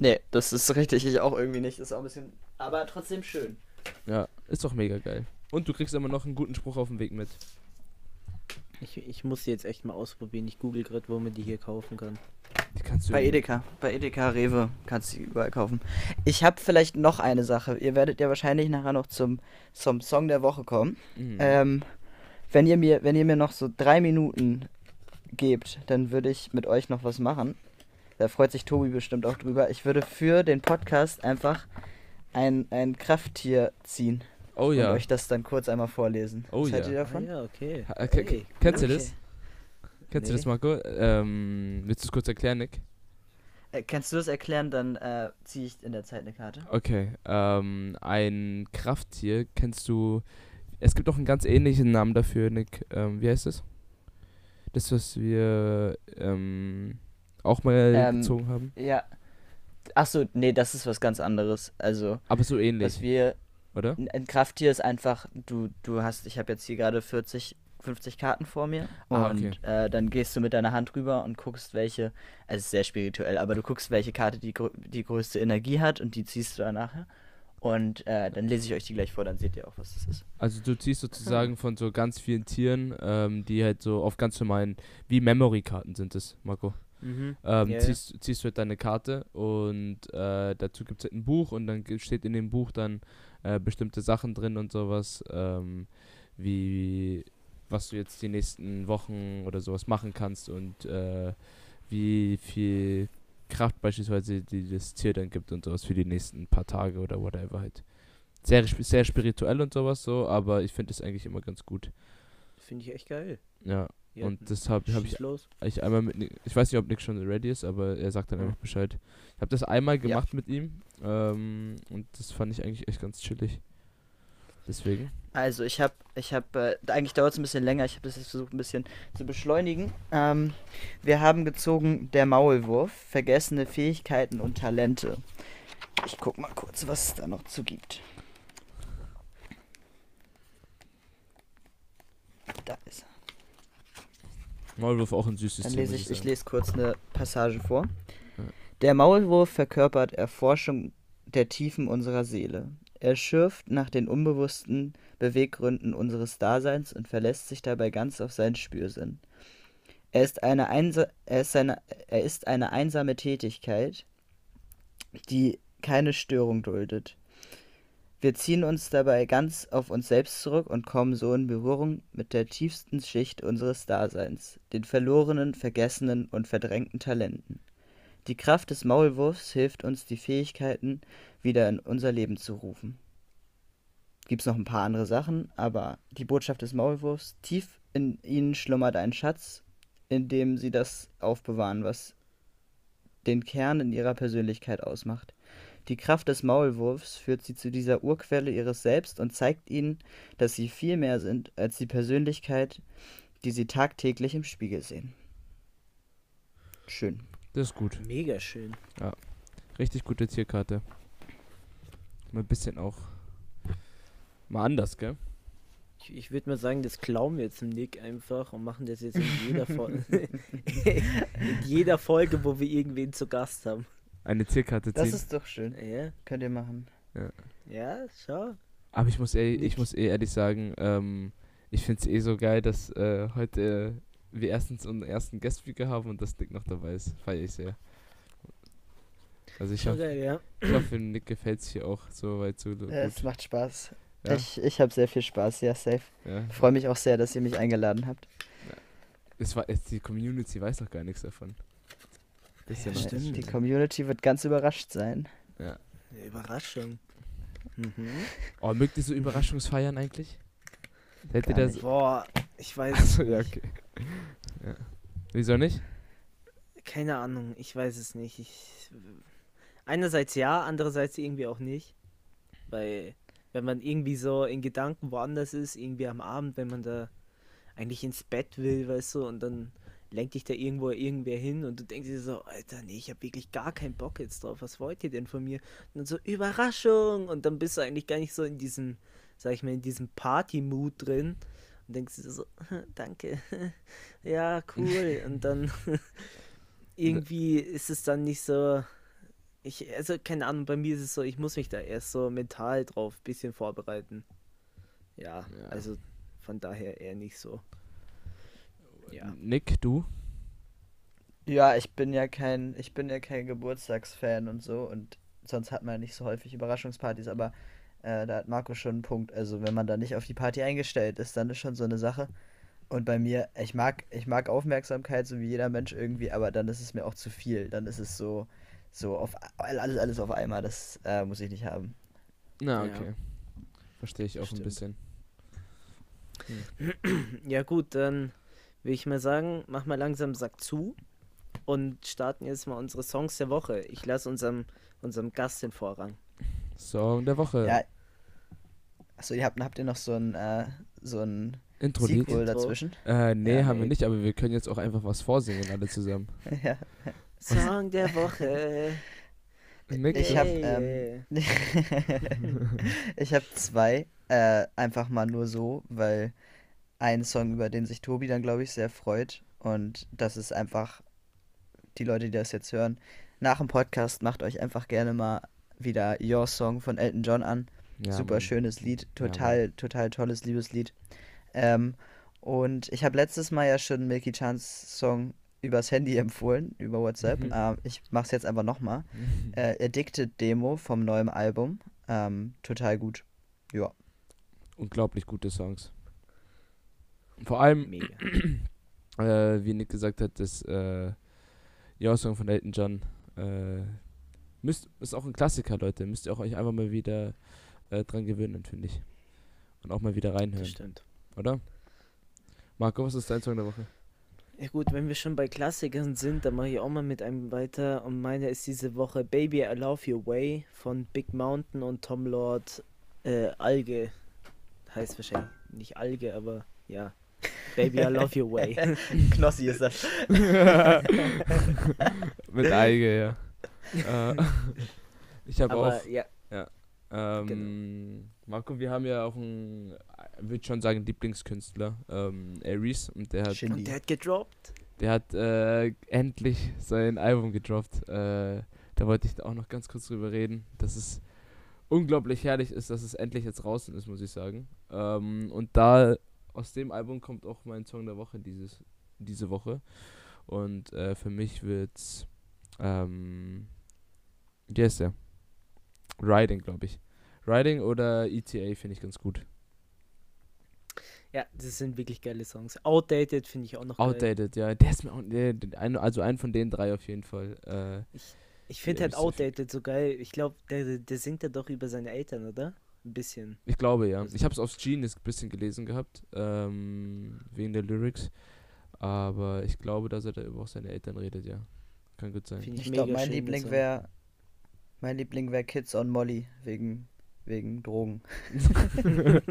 [SPEAKER 2] Nee, das ist richtig, ich auch irgendwie nicht. Ist auch ein bisschen. Aber trotzdem schön.
[SPEAKER 1] Ja, ist doch mega geil. Und du kriegst immer noch einen guten Spruch auf dem Weg mit.
[SPEAKER 3] Ich, ich muss die jetzt echt mal ausprobieren. Ich google gerade, wo man die hier kaufen kann.
[SPEAKER 1] Die kannst du
[SPEAKER 2] Bei Edeka. Bei Edeka Rewe kannst du die überall kaufen. Ich habe vielleicht noch eine Sache. Ihr werdet ja wahrscheinlich nachher noch zum, zum Song der Woche kommen.
[SPEAKER 1] Mhm.
[SPEAKER 2] Ähm, wenn ihr mir, wenn ihr mir noch so drei Minuten gebt, dann würde ich mit euch noch was machen. Da freut sich Tobi bestimmt auch drüber. Ich würde für den Podcast einfach ein, ein Krafttier ziehen
[SPEAKER 1] oh
[SPEAKER 2] und
[SPEAKER 1] ja.
[SPEAKER 2] euch das dann kurz einmal vorlesen.
[SPEAKER 1] Oh
[SPEAKER 2] was
[SPEAKER 1] ja.
[SPEAKER 2] ihr
[SPEAKER 3] Ah,
[SPEAKER 2] davon?
[SPEAKER 3] ja, okay.
[SPEAKER 1] Ha- ke-
[SPEAKER 3] Hey.
[SPEAKER 1] Kennst du
[SPEAKER 2] Okay.
[SPEAKER 1] das? Kennst du das,
[SPEAKER 3] Nee.
[SPEAKER 1] Marco? Ähm, willst du es kurz erklären, Nick?
[SPEAKER 2] Äh, kannst du das erklären? Dann äh, ziehe ich in der Zeit eine Karte.
[SPEAKER 1] Okay. Ähm, ein Krafttier kennst du. Es gibt auch einen ganz ähnlichen Namen dafür, Nick. Ähm, wie heißt es? Das, was wir ähm, auch mal
[SPEAKER 2] Ähm,
[SPEAKER 1] gezogen haben.
[SPEAKER 2] Ja. Achso, nee, das ist was ganz anderes. Also,
[SPEAKER 1] Aber so ähnlich,
[SPEAKER 2] was wir.
[SPEAKER 1] oder?
[SPEAKER 2] Ein Krafttier ist einfach, du, du hast, ich habe jetzt hier gerade 40, 50 Karten vor mir.
[SPEAKER 1] Ah,
[SPEAKER 2] und
[SPEAKER 1] okay.
[SPEAKER 2] äh, dann gehst du mit deiner Hand rüber und guckst, welche. Also, es ist sehr spirituell, aber du guckst, welche Karte die, die größte Energie hat und die ziehst du dann nachher. Und äh, dann lese ich euch die gleich vor, dann seht ihr auch, was das ist.
[SPEAKER 1] Also du ziehst sozusagen von so ganz vielen Tieren, ähm, die halt so auf ganz normalen, wie Memory-Karten sind es, Marco.
[SPEAKER 3] Mhm.
[SPEAKER 1] Ähm,
[SPEAKER 3] ja.
[SPEAKER 1] ziehst, ziehst du halt deine Karte und äh, dazu gibt es halt ein Buch und dann steht in dem Buch dann äh, bestimmte Sachen drin und sowas, ähm, wie was du jetzt die nächsten Wochen oder sowas machen kannst und äh, wie viel Kraft beispielsweise die das Tier dann gibt und sowas für die nächsten paar Tage oder whatever halt. Sehr, sehr spirituell und sowas so, aber ich finde es eigentlich immer ganz gut.
[SPEAKER 3] Finde ich echt geil.
[SPEAKER 1] Ja,
[SPEAKER 3] Ja,
[SPEAKER 1] und das habe ich
[SPEAKER 3] los.
[SPEAKER 1] ich einmal mit Nick, ich weiß nicht, ob Nick schon ready ist, aber er sagt dann
[SPEAKER 3] Ja.
[SPEAKER 1] einfach Bescheid. Ich habe das einmal gemacht mit ihm ähm, und das fand ich eigentlich echt ganz chillig. Deswegen.
[SPEAKER 2] Also ich habe, ich habe, äh, eigentlich dauert es ein bisschen länger, ich habe das jetzt versucht ein bisschen zu beschleunigen. Ähm, wir haben gezogen der Maulwurf, vergessene Fähigkeiten und Talente. Ich guck mal kurz, was es da noch zu gibt. Da ist er.
[SPEAKER 1] Maulwurf auch ein süßes
[SPEAKER 2] Dann
[SPEAKER 1] Tier,
[SPEAKER 2] lese ich, ich lese kurz eine Passage vor.
[SPEAKER 1] Ja.
[SPEAKER 2] Der Maulwurf verkörpert Erforschung der Tiefen unserer Seele. Er schürft nach den unbewussten Beweggründen unseres Daseins und verlässt sich dabei ganz auf seinen Spürsinn. Er ist eine, einsa er ist eine, er ist eine einsame Tätigkeit, die keine Störung duldet. Wir ziehen uns dabei ganz auf uns selbst zurück und kommen so in Berührung mit der tiefsten Schicht unseres Daseins, den verlorenen, vergessenen und verdrängten Talenten. Die Kraft des Maulwurfs hilft uns, die Fähigkeiten wieder in unser Leben zu rufen. Gibt's noch ein paar andere Sachen, aber die Botschaft des Maulwurfs, tief in ihnen schlummert ein Schatz, in dem sie das aufbewahren, was den Kern in ihrer Persönlichkeit ausmacht. Die Kraft des Maulwurfs führt sie zu dieser Urquelle ihres Selbst und zeigt ihnen, dass sie viel mehr sind als die Persönlichkeit, die sie tagtäglich im Spiegel sehen. Schön.
[SPEAKER 1] Das ist gut.
[SPEAKER 3] Mega schön.
[SPEAKER 1] Richtig gute Tierkarte. Mal ein bisschen auch. Mal anders, gell?
[SPEAKER 3] Ich, ich würde mal sagen, das klauen wir jetzt im Nick einfach und machen das jetzt in jeder, Fol in jeder Folge, wo wir irgendwen zu Gast haben.
[SPEAKER 1] Eine Tierkarte
[SPEAKER 2] Das
[SPEAKER 1] ziehen.
[SPEAKER 2] ist doch schön.
[SPEAKER 3] Ja,
[SPEAKER 2] Könnt ihr machen.
[SPEAKER 3] ja schau.
[SPEAKER 1] Aber ich muss, eh, ich muss eh ehrlich sagen, ähm, ich finde es eh so geil, dass äh, heute wir erstens unseren ersten Guest-Speaker haben und dass Nick noch dabei ist. Feier ich sehr. Also ich, hoffe,
[SPEAKER 3] ja.
[SPEAKER 1] ich hoffe, Nick gefällt es hier auch so weit so gut.
[SPEAKER 2] Ja, es macht Spaß.
[SPEAKER 1] Ja,
[SPEAKER 2] Ich, ich habe sehr viel Spaß, ja, safe.
[SPEAKER 1] ja.
[SPEAKER 2] Freue mich auch sehr, dass ihr mich eingeladen habt.
[SPEAKER 1] Es war, es, die Community weiß noch gar nichts davon. Das ist ja,
[SPEAKER 3] stimmt.
[SPEAKER 2] Die. Community wird ganz überrascht sein.
[SPEAKER 1] Ja.
[SPEAKER 3] Überraschung. Mhm.
[SPEAKER 1] Oh, mögt ihr so Überraschungsfeiern eigentlich? Hätte das.
[SPEAKER 2] nicht.
[SPEAKER 3] Boah, ich weiß
[SPEAKER 1] Achso,
[SPEAKER 3] es
[SPEAKER 1] ja,
[SPEAKER 3] nicht.
[SPEAKER 1] okay. Ja. Wieso nicht?
[SPEAKER 3] Keine Ahnung, ich weiß es nicht. Ich, einerseits ja, andererseits irgendwie auch nicht. Weil, wenn man irgendwie so in Gedanken woanders ist, irgendwie am Abend, wenn man da eigentlich ins Bett will, weißt du, und dann lenkt dich da irgendwo irgendwer hin und du denkst dir so, Alter, nee, ich habe wirklich gar keinen Bock jetzt drauf. Was wollt ihr denn von mir? Und dann so, Überraschung! Und dann bist du eigentlich gar nicht so in diesem, sag ich mal, in diesem Party-Mood drin. Und denkst dir so, danke. ja, cool. Und dann irgendwie ist es dann nicht so. Ich, also keine Ahnung, bei mir ist es so, ich muss mich da erst so mental drauf ein bisschen vorbereiten. Ja,
[SPEAKER 1] Ja.
[SPEAKER 3] also von daher eher nicht so. Ja.
[SPEAKER 1] Nick, du?
[SPEAKER 2] Ja, ich bin ja kein, ich bin ja kein Geburtstagsfan und so und sonst hat man ja nicht so häufig Überraschungspartys, aber äh, da hat Marco schon einen Punkt. Also wenn man da nicht auf die Party eingestellt ist, dann ist schon so eine Sache. Und bei mir, ich mag, ich mag Aufmerksamkeit, so wie jeder Mensch irgendwie, aber dann ist es mir auch zu viel. Dann ist es so, so auf alles, alles auf einmal. Das äh, muss ich nicht haben.
[SPEAKER 1] Na,
[SPEAKER 3] Ja.
[SPEAKER 1] okay. Verstehe ich auch
[SPEAKER 3] Stimmt.
[SPEAKER 1] ein bisschen.
[SPEAKER 3] Ja gut, dann will ich mal sagen, mach mal langsam Sack zu und starten jetzt mal unsere Songs der Woche. Ich lasse unserem, unserem Gast den Vorrang.
[SPEAKER 1] Song der Woche.
[SPEAKER 2] Ja. Achso, ihr habt, habt ihr noch so ein, äh, so ein
[SPEAKER 1] Intro-Lied.
[SPEAKER 2] Sequel
[SPEAKER 3] Intro.
[SPEAKER 2] dazwischen?
[SPEAKER 1] Äh, nee,
[SPEAKER 2] Ja,
[SPEAKER 1] haben wir
[SPEAKER 2] nee.
[SPEAKER 1] nicht, aber wir können jetzt auch einfach was vorsingen, alle zusammen.
[SPEAKER 2] ja.
[SPEAKER 3] Song der Woche.
[SPEAKER 2] Ich hab,
[SPEAKER 3] Hey.
[SPEAKER 2] ähm, ich habe zwei, äh, einfach mal nur so, weil ein Song, über den sich Tobi dann, glaube ich, sehr freut. Und das ist einfach, die Leute, die das jetzt hören, nach dem Podcast macht euch einfach gerne mal wieder Your Song von Elton John an.
[SPEAKER 1] ja,
[SPEAKER 2] Super
[SPEAKER 1] Mann.
[SPEAKER 2] schönes Lied,
[SPEAKER 1] Ja,
[SPEAKER 2] total, total tolles Liebeslied. Ähm, und ich habe letztes Mal ja schon Milky Chance Song übers Handy empfohlen, über WhatsApp.
[SPEAKER 1] Mhm.
[SPEAKER 2] Ähm, ich mache es jetzt einfach nochmal. Äh, Addicted Demo vom neuen Album. Ähm, total gut. Ja.
[SPEAKER 1] Unglaublich gute Songs. Vor allem, äh, wie Nick gesagt hat, das äh, Ja-Song von Elton John äh, müsst, ist auch ein Klassiker, Leute. Müsst ihr auch euch einfach mal wieder äh, dran gewöhnen, finde ich. Und auch mal wieder
[SPEAKER 3] Das
[SPEAKER 1] reinhören,
[SPEAKER 3] stimmt.
[SPEAKER 1] oder? Marco, was ist dein Song der Woche?
[SPEAKER 3] Ja gut, wenn wir schon bei Klassikern sind, dann mache ich auch mal mit einem weiter. Und meine ist diese Woche Baby I Love Your Way von Big Mountain und Tom Lord. Äh, Alge. Heißt wahrscheinlich nicht Alge, aber ja. Baby I Love Your Way.
[SPEAKER 2] Knossi ist das.
[SPEAKER 1] Mit Eige, ja. äh, ich habe auch,
[SPEAKER 3] ja,
[SPEAKER 1] ähm, Marco, wir haben ja auch einen, würde schon sagen, Lieblingskünstler, ähm, Aries, und der hat
[SPEAKER 2] Shindy.
[SPEAKER 3] und der hat gedroppt.
[SPEAKER 1] Der hat äh, endlich sein Album gedroppt. Äh, da wollte ich da auch noch ganz kurz drüber reden, dass es unglaublich herrlich ist, dass es endlich jetzt draußen ist, muss ich sagen. Ähm, und da aus dem Album kommt auch mein Song der Woche dieses, diese Woche. Und äh, für mich wird's ähm, wie heißt der? Riding, glaube ich. Riding oder ETA finde ich ganz gut.
[SPEAKER 3] Ja, das sind wirklich geile Songs. Outdated finde ich auch noch geil.
[SPEAKER 1] Outdated, ja. Der ist mir auch, der, der, also ein von den drei auf jeden Fall. Äh,
[SPEAKER 3] Ich finde
[SPEAKER 1] Ja,
[SPEAKER 3] halt. Outdated so geil. Ich glaube, der, der singt ja doch über seine Eltern, oder? Ein bisschen.
[SPEAKER 1] Ich glaube ja.
[SPEAKER 3] Also-
[SPEAKER 1] Ich habe es auf Genius ein bisschen gelesen gehabt, ähm, wegen der Lyrics. Aber ich glaube, dass er da über auch seine Eltern redet, ja. Kann gut sein.
[SPEAKER 3] Finde ich,
[SPEAKER 2] Ich glaube, mein Liebling wäre mein Liebling wäre Kids on Molly wegen wegen Drogen.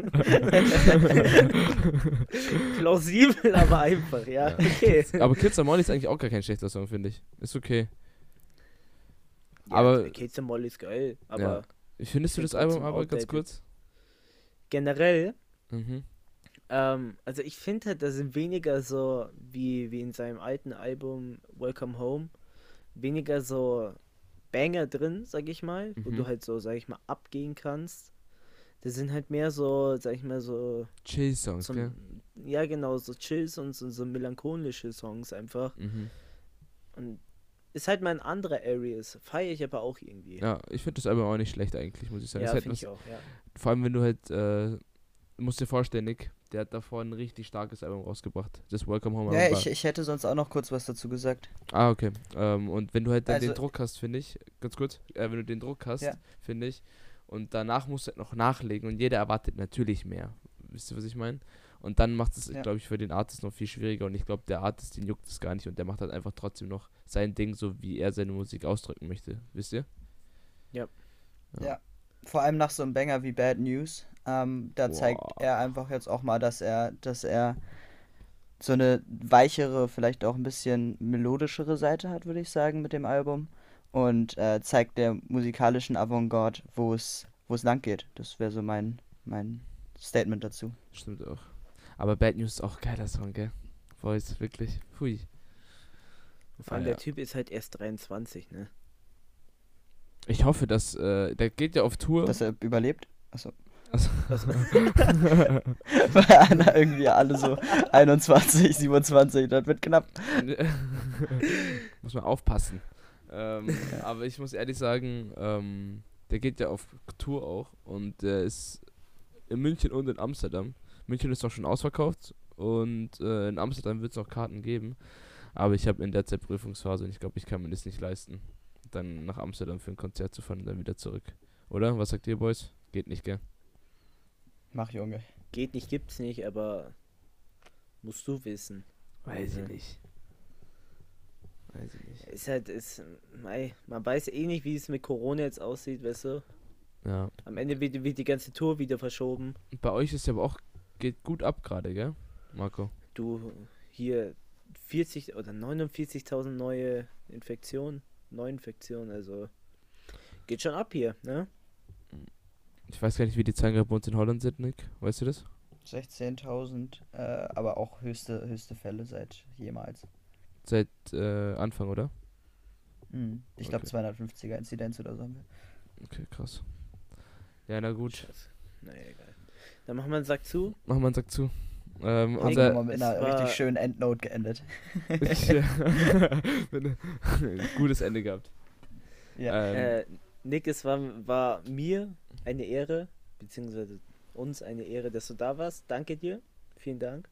[SPEAKER 3] Plausibel, aber einfach, ja.
[SPEAKER 1] Ja.
[SPEAKER 3] Okay.
[SPEAKER 1] Aber Kids on Molly ist eigentlich auch gar kein schlechter Song, finde ich. Ist okay.
[SPEAKER 3] Ja,
[SPEAKER 1] aber-
[SPEAKER 3] Kids and Molly ist geil, aber
[SPEAKER 1] Ja. Findest du das Album aber ganz kurz?
[SPEAKER 3] generell,
[SPEAKER 1] Mhm.
[SPEAKER 3] ähm, also ich finde halt, da sind weniger so, wie, wie in seinem alten Album Welcome Home, weniger so Banger drin, sag ich mal, wo
[SPEAKER 1] Mhm.
[SPEAKER 3] du halt so, sag ich mal, abgehen kannst. Das sind halt mehr so, sag ich mal, so,
[SPEAKER 1] Chill-Songs,
[SPEAKER 3] so
[SPEAKER 1] gell?
[SPEAKER 3] ja genau, so Chills und so, so melancholische Songs einfach.
[SPEAKER 1] Mhm.
[SPEAKER 3] Und ist halt mal ein anderer Areas. Feiere ich aber auch irgendwie.
[SPEAKER 1] Ja, ich finde das Album auch nicht schlecht eigentlich, muss ich sagen.
[SPEAKER 3] Ja,
[SPEAKER 1] halt
[SPEAKER 3] finde ich auch, ja.
[SPEAKER 1] Vor allem, wenn du halt, äh, du musst dir vorstellen, Nick, der hat davor ein richtig starkes Album rausgebracht. Das Welcome Home
[SPEAKER 2] Ja,
[SPEAKER 1] Album. war-
[SPEAKER 2] ich, ich hätte sonst auch noch kurz was dazu gesagt.
[SPEAKER 1] Ah, okay. Ähm, und wenn du halt dann den
[SPEAKER 2] Also-
[SPEAKER 1] Druck hast, finde ich, ganz kurz, äh, wenn du den Druck hast,
[SPEAKER 2] Ja.
[SPEAKER 1] finde ich, und danach musst du halt noch nachlegen und jeder erwartet natürlich mehr. wisst ihr, was ich meine? Und dann macht es,
[SPEAKER 2] Ja.
[SPEAKER 1] glaube ich, für den Artist noch viel schwieriger. Und ich glaube, der Artist, den juckt es gar nicht. Und der macht halt einfach trotzdem noch sein Ding, so wie er seine Musik ausdrücken möchte. Wisst ihr? Ja.
[SPEAKER 2] Ja. Vor allem nach so einem Banger wie Bad News. Ähm, da zeigt
[SPEAKER 1] Boah.
[SPEAKER 2] er einfach jetzt auch mal, dass er, dass er so eine weichere, vielleicht auch ein bisschen melodischere Seite hat, würde ich sagen, mit dem Album. Und äh, zeigt der musikalischen Avantgarde, wo es, wo es lang geht. Das wäre so mein, mein Statement dazu.
[SPEAKER 1] Stimmt auch. Aber Bad News ist auch ein geiler Song, gell? Voice, wirklich. Hui.
[SPEAKER 3] Vor allem
[SPEAKER 1] Ah,
[SPEAKER 3] der
[SPEAKER 1] ja.
[SPEAKER 3] Typ ist halt erst 23, ne?
[SPEAKER 1] Ich hoffe, dass, äh, der geht ja auf Tour.
[SPEAKER 2] Dass er überlebt. Achso.
[SPEAKER 1] Also-
[SPEAKER 2] Weil Anna irgendwie alle so 21, 27, das wird knapp.
[SPEAKER 1] muss man aufpassen. Ähm, aber ich muss ehrlich sagen, ähm, der geht ja auf Tour auch und der ist in München und in Amsterdam. München ist doch schon ausverkauft und äh, in Amsterdam wird es noch Karten geben. Aber ich habe in der Zeit Prüfungsphase und ich glaube, ich kann mir das nicht leisten, dann nach Amsterdam für ein Konzert zu fahren und dann wieder zurück. Oder? Was sagt ihr, Boys? Geht nicht, gell?
[SPEAKER 2] Mach, Junge.
[SPEAKER 3] Geht nicht, gibt's nicht, aber musst du wissen.
[SPEAKER 1] Weiß
[SPEAKER 3] ich
[SPEAKER 1] nicht. Weiß ich nicht.
[SPEAKER 3] Ist halt, ist, mei, man weiß eh nicht, wie es mit Corona jetzt aussieht, weißt du?
[SPEAKER 1] Ja.
[SPEAKER 3] Am Ende wird, wird die ganze Tour wieder verschoben.
[SPEAKER 1] Bei euch ist ja aber auch, geht gut ab gerade, gell? Marco.
[SPEAKER 3] Du, hier 40 oder 49.000 neue Infektionen, Neuinfektionen, also geht schon ab hier, ne?
[SPEAKER 1] Ich weiß gar nicht, wie die Zahlen gerade bei uns in Holland sind, Nick. Weißt du das?
[SPEAKER 2] 16.000, äh, aber auch höchste, höchste Fälle seit jemals.
[SPEAKER 1] Seit äh, Anfang, oder?
[SPEAKER 2] Hm. Ich glaube
[SPEAKER 1] Okay.
[SPEAKER 2] 250er Inzidenz oder so haben wir.
[SPEAKER 1] Okay, krass. Ja, na gut.
[SPEAKER 3] Scheiße. Naja, egal. Dann machen wir einen Sack zu.
[SPEAKER 1] Machen wir einen Sack zu. Ähm,
[SPEAKER 2] Haben wir
[SPEAKER 1] unser,
[SPEAKER 2] mal mit einer richtig schönen Endnote geendet.
[SPEAKER 1] Gutes Ende gehabt.
[SPEAKER 2] Ja.
[SPEAKER 1] Ähm,
[SPEAKER 3] Äh, Nick, es war, war mir eine Ehre, beziehungsweise uns eine Ehre, dass du da warst. Danke dir. Vielen Dank.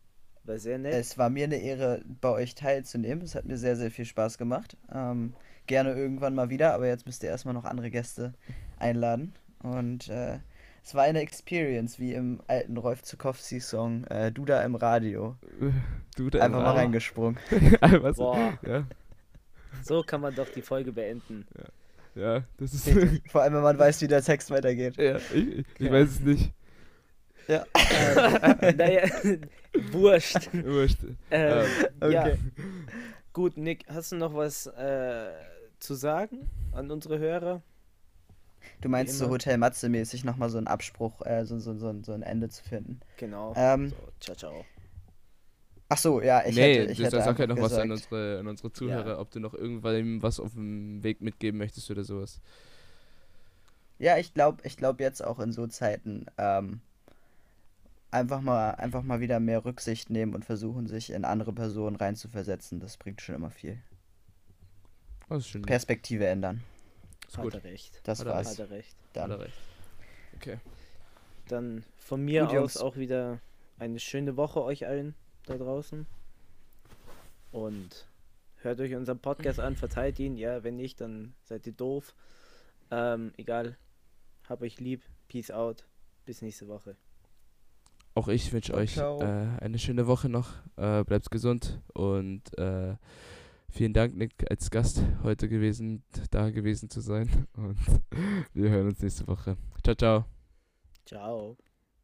[SPEAKER 3] War sehr nett.
[SPEAKER 2] Es war mir eine Ehre, bei euch teilzunehmen. Es hat mir sehr, sehr viel Spaß gemacht. Ähm, gerne irgendwann mal wieder, aber jetzt müsst ihr erstmal noch andere Gäste einladen. Und äh, es war eine Experience, wie im alten Rolf Zukowski-Song äh, Du da im Radio.
[SPEAKER 1] du da
[SPEAKER 2] Einfach mal
[SPEAKER 1] rein.
[SPEAKER 2] reingesprungen.
[SPEAKER 1] Einfach so.
[SPEAKER 3] Boah,
[SPEAKER 1] Ja,
[SPEAKER 3] so kann man doch die Folge beenden.
[SPEAKER 1] ja, das ist.
[SPEAKER 2] Vor allem, wenn man weiß, wie der Text weitergeht.
[SPEAKER 1] ja, ich, ich, ich
[SPEAKER 3] Ja.
[SPEAKER 1] weiß es nicht.
[SPEAKER 2] Ja.
[SPEAKER 3] Ähm, naja, wurscht.
[SPEAKER 1] Wurscht.
[SPEAKER 3] Ähm, Ja,
[SPEAKER 2] Okay.
[SPEAKER 3] gut, Nick, hast du noch was äh, zu sagen an unsere Hörer?
[SPEAKER 2] Du meinst so. Hotel Matze-mäßig nochmal so einen Abspruch, äh, so, so, so, so ein Ende zu finden.
[SPEAKER 3] Genau.
[SPEAKER 2] Ähm,
[SPEAKER 3] so, ciao, ciao.
[SPEAKER 2] ach so, ja, ich
[SPEAKER 1] nee,
[SPEAKER 2] hätte, ich
[SPEAKER 1] das,
[SPEAKER 2] hätte
[SPEAKER 1] sag halt noch was an
[SPEAKER 2] gesagt,
[SPEAKER 1] unsere, an unsere Zuhörer, ob du noch irgendwann was auf dem Weg mitgeben möchtest oder sowas.
[SPEAKER 2] Ja, ich glaube, ich glaube jetzt auch in so Zeiten ähm, einfach mal, einfach mal wieder mehr Rücksicht nehmen und versuchen, sich in andere Personen reinzuversetzen. Das bringt schon immer viel.
[SPEAKER 1] Das ist schön.
[SPEAKER 2] Perspektive ändern.
[SPEAKER 1] Ist
[SPEAKER 3] Hat
[SPEAKER 1] gut.
[SPEAKER 3] er recht.
[SPEAKER 2] Das
[SPEAKER 1] Hat er
[SPEAKER 2] war's.
[SPEAKER 3] Hat er recht.
[SPEAKER 1] Hat
[SPEAKER 2] Dann.
[SPEAKER 1] er recht. Okay.
[SPEAKER 3] Dann von mir
[SPEAKER 2] Gut,
[SPEAKER 3] aus
[SPEAKER 2] Jungs.
[SPEAKER 3] auch wieder eine schöne Woche euch allen da draußen. Und hört euch unseren Podcast an, verteilt ihn. Ja, wenn nicht, dann seid ihr doof. Ähm, egal. Hab euch lieb. Peace out. Bis nächste Woche.
[SPEAKER 1] Auch ich wünsche euch äh, eine schöne Woche noch. Äh, bleibt gesund und äh, vielen Dank, Nick, als Gast heute gewesen, da gewesen zu sein. Und wir hören uns nächste Woche. Ciao, ciao.
[SPEAKER 3] Ciao.